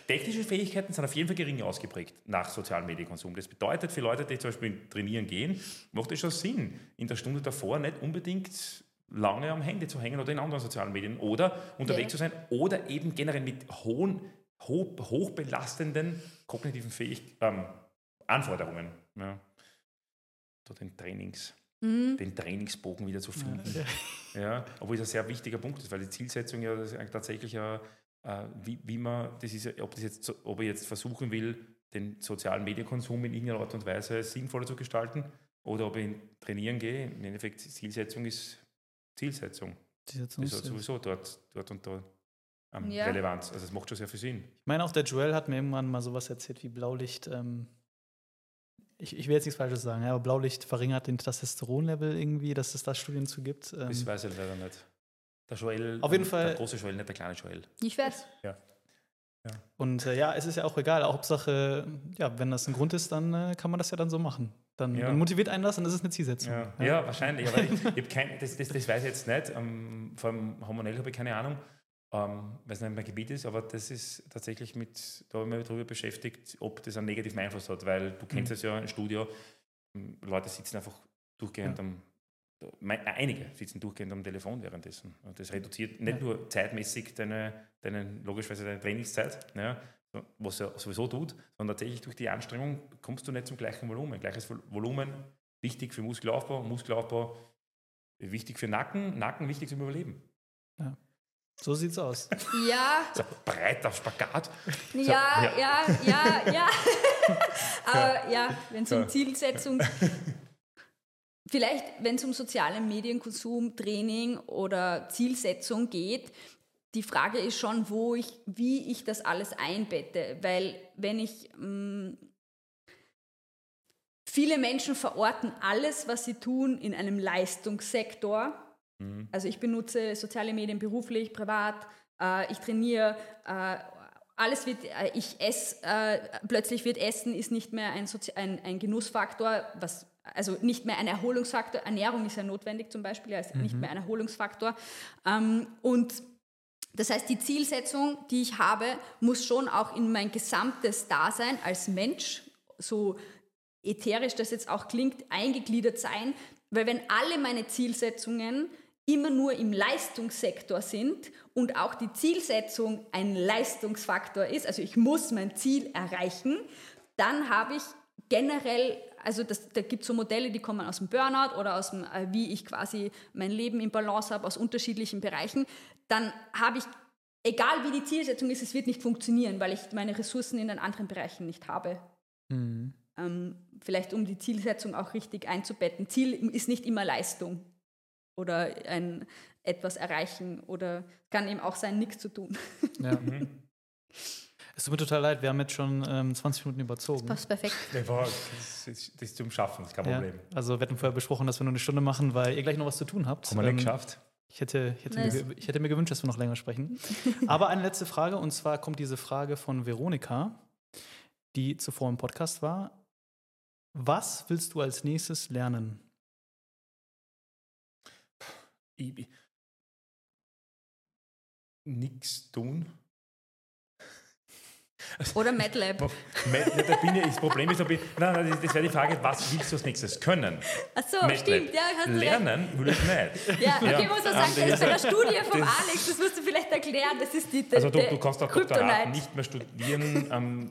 Technische Fähigkeiten sind auf jeden Fall gering ausgeprägt nach sozialen Medienkonsum. Das bedeutet für Leute, die zum Beispiel trainieren gehen, macht es schon Sinn, in der Stunde davor nicht unbedingt lange am Handy zu hängen oder in anderen sozialen Medien oder unterwegs ja. zu sein oder eben generell mit hohen, hoch, hochbelastenden kognitiven Fähig ähm, Anforderungen. Ja. Da den Trainings, mhm. den Trainingsbogen wieder zu finden. Ja. ja. obwohl es ein sehr wichtiger Punkt ist, weil die Zielsetzung ja tatsächlich ja, äh, wie, wie man, das ist, ob, das jetzt, ob er jetzt versuchen will, den sozialen Medienkonsum in irgendeiner Art und Weise sinnvoller zu gestalten oder ob ich trainieren gehe. Im Endeffekt, die Zielsetzung ist Zielsetzung. Zielsetzung ist halt sowieso dort, dort und dort ähm, ja. Relevanz. Also es macht schon sehr viel Sinn. Ich meine, auch der Joel hat mir irgendwann mal sowas erzählt wie Blaulicht. Ähm, ich, ich will jetzt nichts Falsches sagen, ja, aber Blaulicht verringert den Testosteronlevel irgendwie, dass es da Studien zu gibt. Ähm, das weiß ich leider nicht. Der Joel, auf jeden Fall, der große Joel, nicht der kleine Joel. Ich weiß. Ja. ja. Und äh, ja, es ist ja auch egal. Hauptsache, ja, wenn das ein Grund ist, dann äh, kann man das ja dann so machen. Dann, ja. dann motiviert einen das und das ist eine Zielsetzung. Ja, ja. ja wahrscheinlich. Aber ich, ich kein, das, das, das, weiß ich jetzt nicht. Ähm, vor allem hormonell habe ich keine Ahnung, ähm, weil es nicht mein Gebiet ist. Aber das ist tatsächlich mit, da habe ich mich darüber beschäftigt, ob das einen negativen Einfluss hat. Weil du kennst mhm. ja im Studio, ähm, Leute sitzen einfach durchgehend am einige sitzen durchgehend am Telefon währenddessen. Und das reduziert nicht nur zeitmäßig deine, deine logischerweise deine Trainingszeit, ja, was er sowieso tut, sondern tatsächlich durch die Anstrengung kommst du nicht zum gleichen Volumen. Gleiches Volumen, wichtig für Muskelaufbau, Muskelaufbau wichtig für Nacken, Nacken wichtig zum Überleben. Ja. So sieht's aus. Ja. So breiter Spagat. So, ja, ja, ja, ja, ja. Aber ja, wenn es um Zielsetzung, vielleicht wenn es um sozialen Medienkonsum, Training oder Zielsetzung geht, die Frage ist schon, wo ich, wie ich das alles einbette, weil wenn ich mh, mm, viele Menschen verorten alles, was sie tun, in einem Leistungssektor. Mhm. Also ich benutze soziale Medien beruflich, privat, äh, ich trainiere, äh, alles wird, äh, ich esse, äh, plötzlich wird Essen ist nicht mehr ein, Sozi ein, ein Genussfaktor, was also nicht mehr ein Erholungsfaktor. Ernährung ist ja notwendig zum Beispiel, also mhm. nicht mehr ein Erholungsfaktor. Ähm, und das heißt, die Zielsetzung, die ich habe, muss schon auch in mein gesamtes Dasein als Mensch, so ätherisch das jetzt auch klingt, eingegliedert sein. Weil wenn alle meine Zielsetzungen immer nur im Leistungssektor sind und auch die Zielsetzung ein Leistungsfaktor ist, also ich muss mein Ziel erreichen, dann habe ich generell, also das, da gibt es so Modelle, die kommen aus dem Burnout oder aus dem, äh, wie ich quasi mein Leben im Balance habe, aus unterschiedlichen Bereichen dann habe ich egal wie die Zielsetzung ist, es wird nicht funktionieren, weil ich meine Ressourcen in den anderen Bereichen nicht habe. Mhm. Ähm, vielleicht um die Zielsetzung auch richtig einzubetten. Ziel ist nicht immer Leistung oder ein etwas erreichen oder kann eben auch sein, nichts zu tun. Ja. Mhm. Es tut mir total leid, wir haben jetzt schon ähm, 20 Minuten überzogen. Das passt perfekt. Das ist, das ist zum Schaffen, das ist kein Problem. Ja, also wir hatten vorher besprochen, dass wir nur eine Stunde machen, weil ihr gleich noch was zu tun habt. Haben wir ähm, nicht geschafft. Ich hätte, ich, hätte nice. mir, ich hätte mir gewünscht, dass wir noch länger sprechen. Aber eine letzte Frage, und zwar kommt diese Frage von Veronika, die zuvor im Podcast war. Was willst du als nächstes lernen? Nichts tun. Oder MATLAB. da bin ich, das Problem ist, ich, nein, nein, das wäre die Frage, was willst du als nächstes können? Ach so, MATLAB. stimmt. Ja, hast Lernen will ich nicht. Ja, okay, ja. muss man sagen, das ist bei der Studie vom das, Alex, das musst du vielleicht erklären, das ist die Also du, du kannst auch Doktorat nicht mehr studieren, ähm,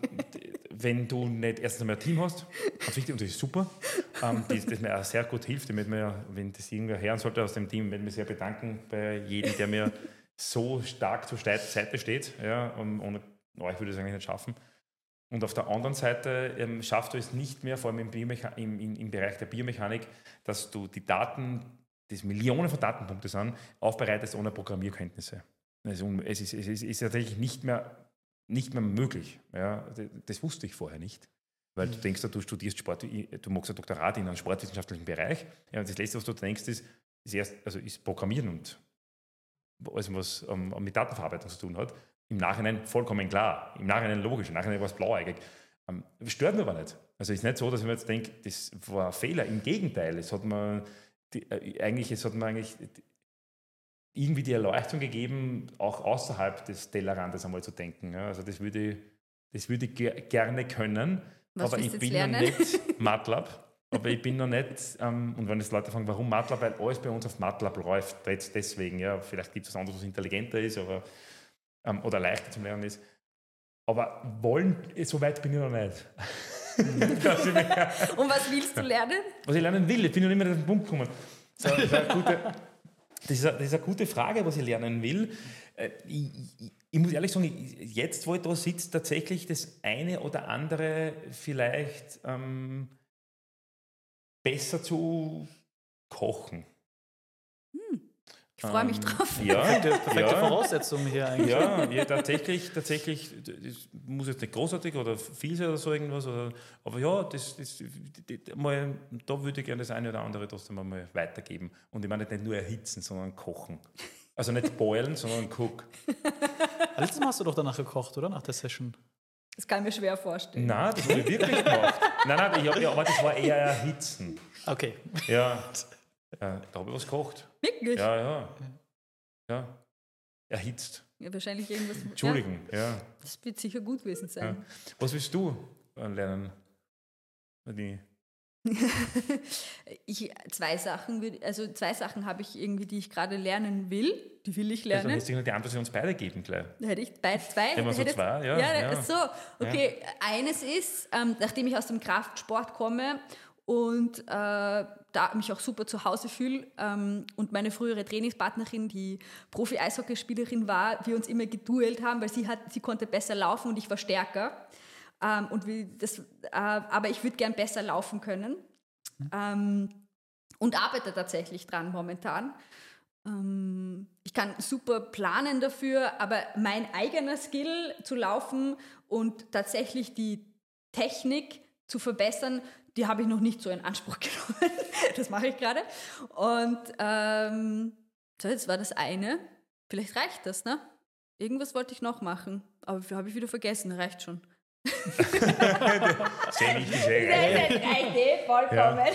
wenn du nicht erstens einmal ein Team hast, ganz wichtig, und das ist super, ähm, das, das mir auch sehr gut hilft, damit mir, wenn das irgendwer hören sollte aus dem Team, wenn wir sehr bedanken bei jedem, der mir so stark zur Seite steht, ja, und ohne oh, ich würde es eigentlich nicht schaffen. Und auf der anderen Seite ähm, schaffst du es nicht mehr, vor allem im, im, im, im, Bereich der Biomechanik, dass du die Daten, das Millionen von Datenpunkte sind, aufbereitest ohne Programmierkenntnisse. Also, es ist, es ist, ist tatsächlich nicht mehr, nicht mehr möglich. Ja, das wusste ich vorher nicht. Weil du denkst, du studierst Sport, du machst ein Doktorat in einem sportwissenschaftlichen Bereich. Ja, und das Letzte, was du denkst, ist, ist, erst, also ist Programmieren und alles, was ähm, mit Datenverarbeitung zu tun hat im Nachhinein vollkommen klar, im Nachhinein logisch, im Nachhinein war es blauäugig. Ähm, stört mich aber nicht. Also es ist nicht so, dass ich mir jetzt denke, das war ein Fehler. Im Gegenteil, es hat mir die, äh, eigentlich, es hat mir eigentlich irgendwie die Erleuchtung gegeben, auch außerhalb des Tellerrandes einmal zu denken. Ja, also das würde ich, das würde ich ger gerne können, Was aber ich bin lernen? noch nicht MATLAB. Aber ich bin noch nicht, ähm, und wenn jetzt Leute fragen, warum MATLAB, weil alles bei uns auf MATLAB läuft, jetzt deswegen, ja, vielleicht gibt es was anderes, was intelligenter ist, aber ähm, oder leichter zum Lernen ist. Aber wollen, so weit bin ich noch nicht. Und was willst du lernen? Was ich lernen will, ich bin noch nicht mehr auf den Punkt gekommen. So, das, ist eine gute, das, ist eine, das ist eine gute Frage, was ich lernen will. Äh, ich, ich, ich muss ehrlich sagen, jetzt, wo ich da sitze, tatsächlich das eine oder andere vielleicht ähm, besser zu kochen. Ich freue mich ähm, drauf. Ja, die perfekte ja, Voraussetzung hier eigentlich. Ja, ja tatsächlich, tatsächlich, das muss jetzt nicht großartig oder viel sein oder so irgendwas, oder, aber ja, das, das, das, mal, da würde ich gerne das eine oder andere trotzdem mal weitergeben. Und ich meine nicht nur erhitzen, sondern kochen. Also nicht boilen, sondern cook. Letztes Mal hast du doch danach gekocht, oder? Nach der Session. Das kann ich mir schwer vorstellen. Nein, das habe ich wirklich gemacht. Nein, nein, ich, ja, aber das war eher erhitzen. Okay. Ja. Ja, da habe ich was gekocht. Wirklich? Ja, ja. Ja. Erhitzt. Ja, wahrscheinlich irgendwas. Entschuldigen, ja. ja. Das wird sicher gut gewesen sein. Ja. Was willst du lernen? Die ich, zwei Sachen würde, also zwei Sachen habe ich irgendwie, die ich gerade lernen will. Die will ich lernen. Also die Antwort, die uns beide geben gleich. Hätte ich beide zwei? Immer so zwei, ja. Ja, ja. so. Okay, ja. eines ist, ähm, nachdem ich aus dem Kraftsport komme und äh, da mich auch super zu Hause fühle ähm, und meine frühere Trainingspartnerin, die Profi-Eishockeyspielerin war, wir uns immer geduelt haben, weil sie, hat, sie konnte besser laufen und ich war stärker. Ähm, und das, äh, aber ich würde gern besser laufen können ähm, und arbeite tatsächlich dran momentan. Ich kann super planen dafür, aber mein eigener Skill zu laufen und tatsächlich die Technik zu verbessern, die habe ich noch nicht so in Anspruch genommen. das mache ich gerade. Und ähm, so, jetzt war das eine. Vielleicht reicht das, ne? Irgendwas wollte ich noch machen, aber habe ich wieder vergessen, reicht schon. sehr wichtig, sehr geil. Das ist eine Idee, vollkommen. Ja.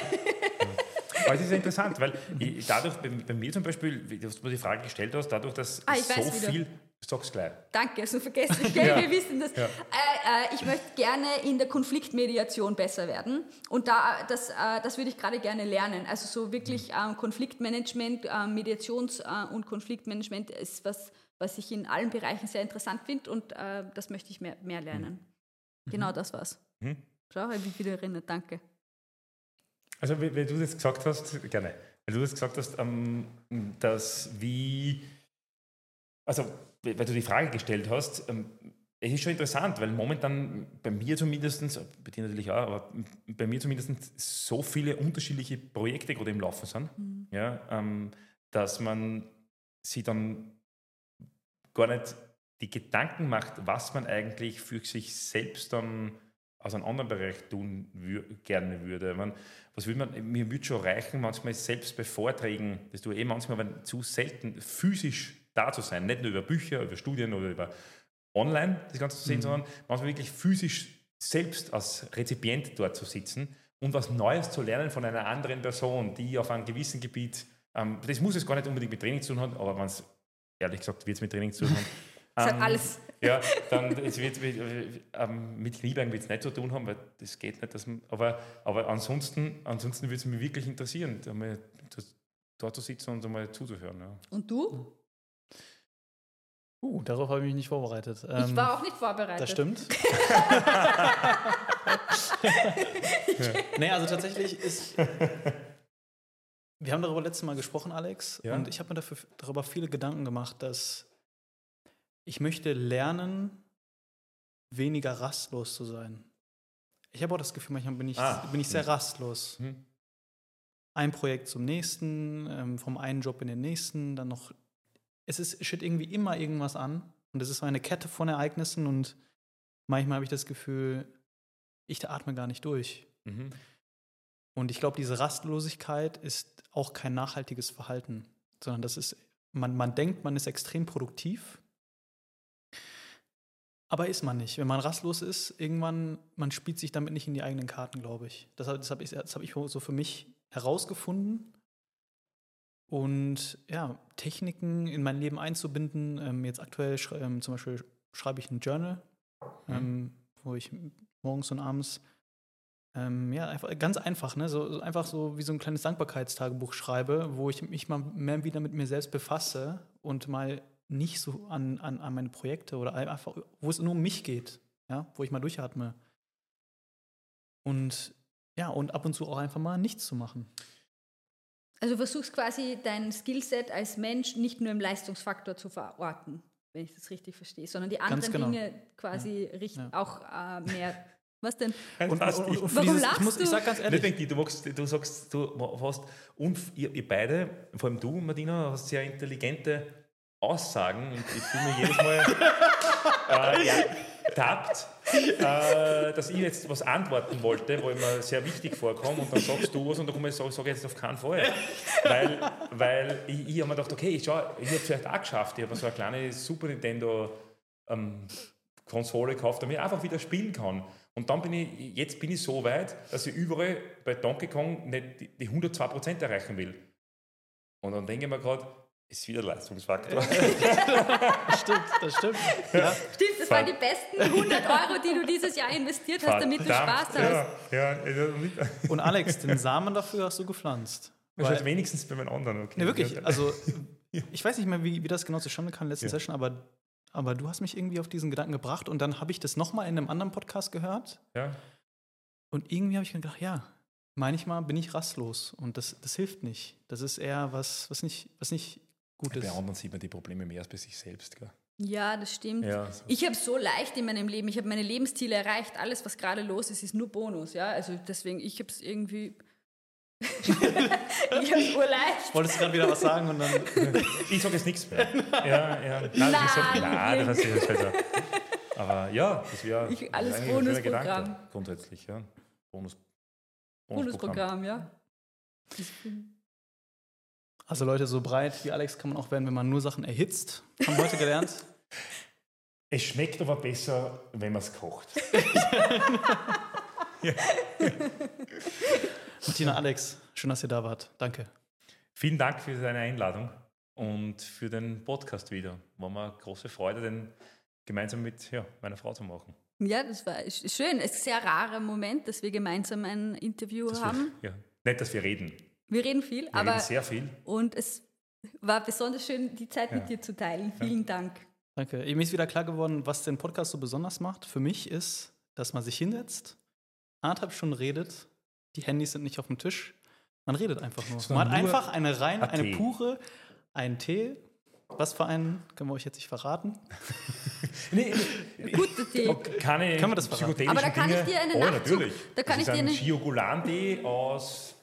Aber es ist interessant, weil ich, dadurch, bei, bei, mir zum Beispiel, dass du die Frage gestellt hast, dadurch, dass ah, so viel Sag's gleich. Danke, so vergessen ich ja. Wir wissen das. Ja. Äh, äh, ich möchte gerne in der Konfliktmediation besser werden. Und da, das, äh, das würde ich gerade gerne lernen. Also so wirklich mhm. ähm, Konfliktmanagement, ähm, Mediations- äh, und Konfliktmanagement ist was, was ich in allen Bereichen sehr interessant finde und äh, das möchte ich mehr, mehr lernen. Mhm. Genau das war's. Mhm. Schau, ich bin wieder erinnert, danke. Also, wie, du das gesagt hast, gerne. Wenn du das gesagt hast, ähm, dass wie, also weil du die Frage gestellt hast, ähm, es ist schon interessant, weil momentan bei mir zumindest, bei dir natürlich auch, aber bei mir zumindest so viele unterschiedliche Projekte gerade im Laufen sind, mhm. ja, ähm, dass man sich dann gar nicht die Gedanken macht, was man eigentlich für sich selbst dann aus einem anderen Bereich tun wür gerne würde. Man, was würde man, mir würde schon reichen, manchmal selbst bei Vorträgen, das tue ich eh manchmal, aber zu selten physisch da zu sein, nicht nur über Bücher, über Studien oder über online das Ganze zu sehen, mhm. sondern manchmal wirklich physisch selbst als Rezipient dort zu sitzen und was Neues zu lernen von einer anderen Person, die auf einem gewissen Gebiet, ähm, das muss es gar nicht unbedingt mit Training zu tun haben, aber wenn es, ehrlich gesagt, wird es mit Training zu tun haben. Das hat ähm, alles. Ja, dann es wird, ähm, mit Kniebeugen wird es nicht zu tun haben, weil das geht nicht. Dass man, aber, aber ansonsten, ansonsten würde es mich wirklich interessieren, einmal dort zu sitzen und einmal zuzuhören. Ja. Und du? Uh, darauf habe ich mich nicht vorbereitet. Ähm, ich war auch nicht vorbereitet. Das stimmt. nee, also tatsächlich ist. Wir haben darüber letztes Mal gesprochen, Alex, ja? und ich habe mir dafür, darüber viele Gedanken gemacht, dass ich möchte lernen, weniger rastlos zu sein. Ich habe auch das Gefühl, manchmal bin ich, ah. bin ich sehr rastlos. Hm. Ein Projekt zum nächsten, ähm, vom einen Job in den nächsten, dann noch es ist, steht irgendwie immer irgendwas an. Und es ist so eine Kette von Ereignissen und manchmal habe ich das Gefühl, ich atme gar nicht durch. Mhm. Und ich glaube, diese Rastlosigkeit ist auch kein nachhaltiges Verhalten, sondern das ist, man, man denkt, man ist extrem produktiv, aber ist man nicht. Wenn man rastlos ist, irgendwann, man spielt sich damit nicht in die eigenen Karten, glaube ich. Das, das habe ich, hab ich so für mich herausgefunden und ja, Techniken in mein Leben einzubinden. Ähm, jetzt aktuell ähm, zum Beispiel schreibe ich ein Journal, mhm. ähm, wo ich morgens und abends ähm, ja, einfach, ganz einfach, ne? So, so, einfach so wie so ein kleines Dankbarkeitstagebuch schreibe, wo ich mich mal mehr wieder mit mir selbst befasse und mal nicht so an, an, an meine Projekte oder einfach, wo es nur um mich geht, ja, wo ich mal durchatme. Und ja, und ab und zu auch einfach mal nichts zu machen. Also du versuchst quasi dein Skillset als Mensch nicht nur im Leistungsfaktor zu verorten, wenn ich das richtig verstehe, sondern die anderen genau. Dinge quasi ja. Richt, ja. auch äh, mehr. Was denn? Und, und, und, und Warum dieses, lachst ich muss, du? Ich sag ganz ehrlich, ich du, magst, du sagst, du hast, und ihr, ihr, beide, vor allem du, Martina, hast sehr intelligente Aussagen und ich fühle mich jedes Mal äh, ja, ertappt, äh, dass ich jetzt was antworten wollte, wo ich mir sehr wichtig vorkomme und dann sagst du was und dann komme ich sage sag jetzt auf keinen Fall. Weil, weil ich, ich habe mir gedacht, okay, ich, ich habe es vielleicht auch geschafft. Ich habe so eine kleine Super Nintendo ähm, Konsole gekauft, damit ich einfach wieder spielen kann. Und dann bin ich, jetzt bin ich so weit, dass ich überall bei Donkey Kong nicht die 102% erreichen will. Und dann denke ich mir gerade, ist wieder Leistungsfaktor. das stimmt, das stimmt. Ja. Stimmt, das waren die besten 100 Euro, die du dieses Jahr investiert hast, damit du Spaß hast. Ja, ja. Und Alex, den Samen dafür hast du gepflanzt. Weil, wenigstens bei meinen anderen, okay. Ne, wirklich, also ich weiß nicht mehr, wie, wie das genau zustande kam in der letzten ja. Session, aber, aber du hast mich irgendwie auf diesen Gedanken gebracht und dann habe ich das nochmal in einem anderen Podcast gehört. Ja. Und irgendwie habe ich gedacht, ja, manchmal bin ich rastlos und das, das hilft nicht. Das ist eher was, was nicht, was nicht Gutes. Bei anderen sieht man die Probleme mehr als bei sich selbst. Gell? Ja, das stimmt. Ja. Ich habe so leicht in meinem Leben, ich habe meine Lebensziele erreicht. Alles, was gerade los ist, ist nur Bonus. Ja? Also deswegen, ich habe es irgendwie. ich habe es urleicht. Wolltest du gerade wieder was sagen und dann. ich sage jetzt nichts mehr. Ja, ja. Nein, nein, ich sag, nein das hast du halt Aber ja, das wäre alles Bonusprogramm. Grundsätzlich, ja. Bonus, Bonusprogramm, Bonusprogramm ja. Also Leute, so breit wie Alex kann man auch werden, wenn man nur Sachen erhitzt. Haben wir heute gelernt. Es schmeckt aber besser, wenn man es kocht. Martina, Alex, schön, dass ihr da wart. Danke. Vielen Dank für deine Einladung und für den Podcast wieder. War mir große Freude, den gemeinsam mit ja, meiner Frau zu machen. Ja, das war schön. Es ist ein sehr rarer Moment, dass wir gemeinsam ein Interview das haben. Wir, ja. Nicht, dass wir reden. Wir reden viel, wir aber reden sehr viel. Und es war besonders schön, die Zeit ja. mit dir zu teilen. Vielen ja. Dank. Danke. Mir ist wieder klar geworden, was den Podcast so besonders macht. Für mich ist, dass man sich hinsetzt, anderthalb Stunden redet, die Handys sind nicht auf dem Tisch, man redet einfach nur. man hat einfach eine rein, eine pure, einen Tee, Was für einen? Können wir euch jetzt nicht verraten? Nee, Guter Tipp. keine Kann man das verraten? Aber da kann ich dir einen oh, Nachzug- natürlich. da kann das ich ist dir ein eine- Giogulandi aus,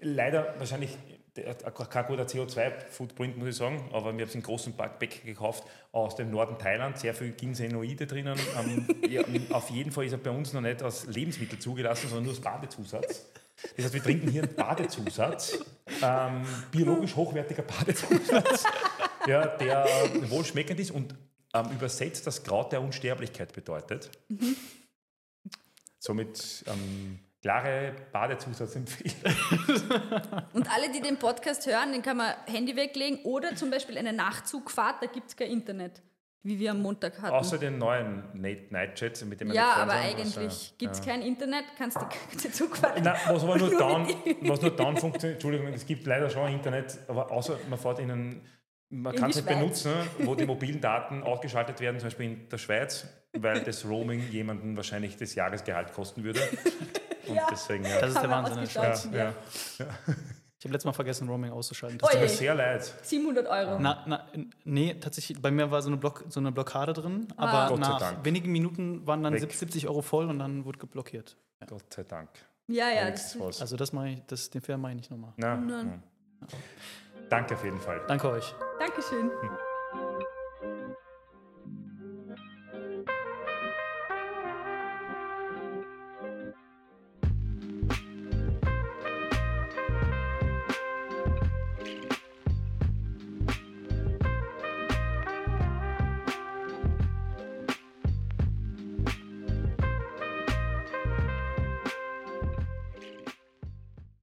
leider wahrscheinlich der- kein guter CO2-Footprint, muss ich sagen, aber wir haben es in großen Backbecken gekauft aus dem Norden Thailand, sehr viel Ginsenoide drinnen. Ähm, ja, auf jeden Fall ist er bei uns noch nicht als Lebensmittel zugelassen, sondern nur als Badezusatz. Das heißt, wir trinken hier einen Badezusatz, ähm, biologisch hochwertiger Badezusatz, ja, der wohlschmeckend ist und ähm, übersetzt das Kraut der Unsterblichkeit bedeutet. Somit ähm, klare Badezusatz-Empfehlung. Und alle, die den Podcast hören, den kann man Handy weglegen oder zum Beispiel eine Nachtzugfahrt, da gibt es kein Internet, wie wir am Montag hatten. Außer den neuen Night- Nightjets, mit dem ja, aber eigentlich äh, gibt es ja. kein Internet, kannst du die Zugfahrt. Nein, was aber nur dann, was nur dann funktioniert, Entschuldigung, es gibt leider schon Internet, aber außer man fährt in einen, man kann es nicht Schweiz. benutzen, wo die mobilen Daten ausgeschaltet werden, zum Beispiel in der Schweiz, weil das Roaming jemanden wahrscheinlich das Jahresgehalt kosten würde. Und Ja. deswegen, ja. Das ist der Wahnsinn. Ja. ja, ja. Ich habe letztes Mal vergessen, Roaming auszuschalten. Oi. Tut mir sehr leid. 700 Euro. Na, na, nee, tatsächlich, bei mir war so eine, Block, so eine Blockade drin, Ah. aber nach wenigen Minuten waren dann Weg. 70, 70 Euro voll und dann wurde geblockiert. Gott sei Dank. ja, ja, das, was. Also das mache ich, das, den Fehler mache ich nicht nochmal. Na, Nein. ja. Danke auf jeden Fall. Danke euch. Dankeschön.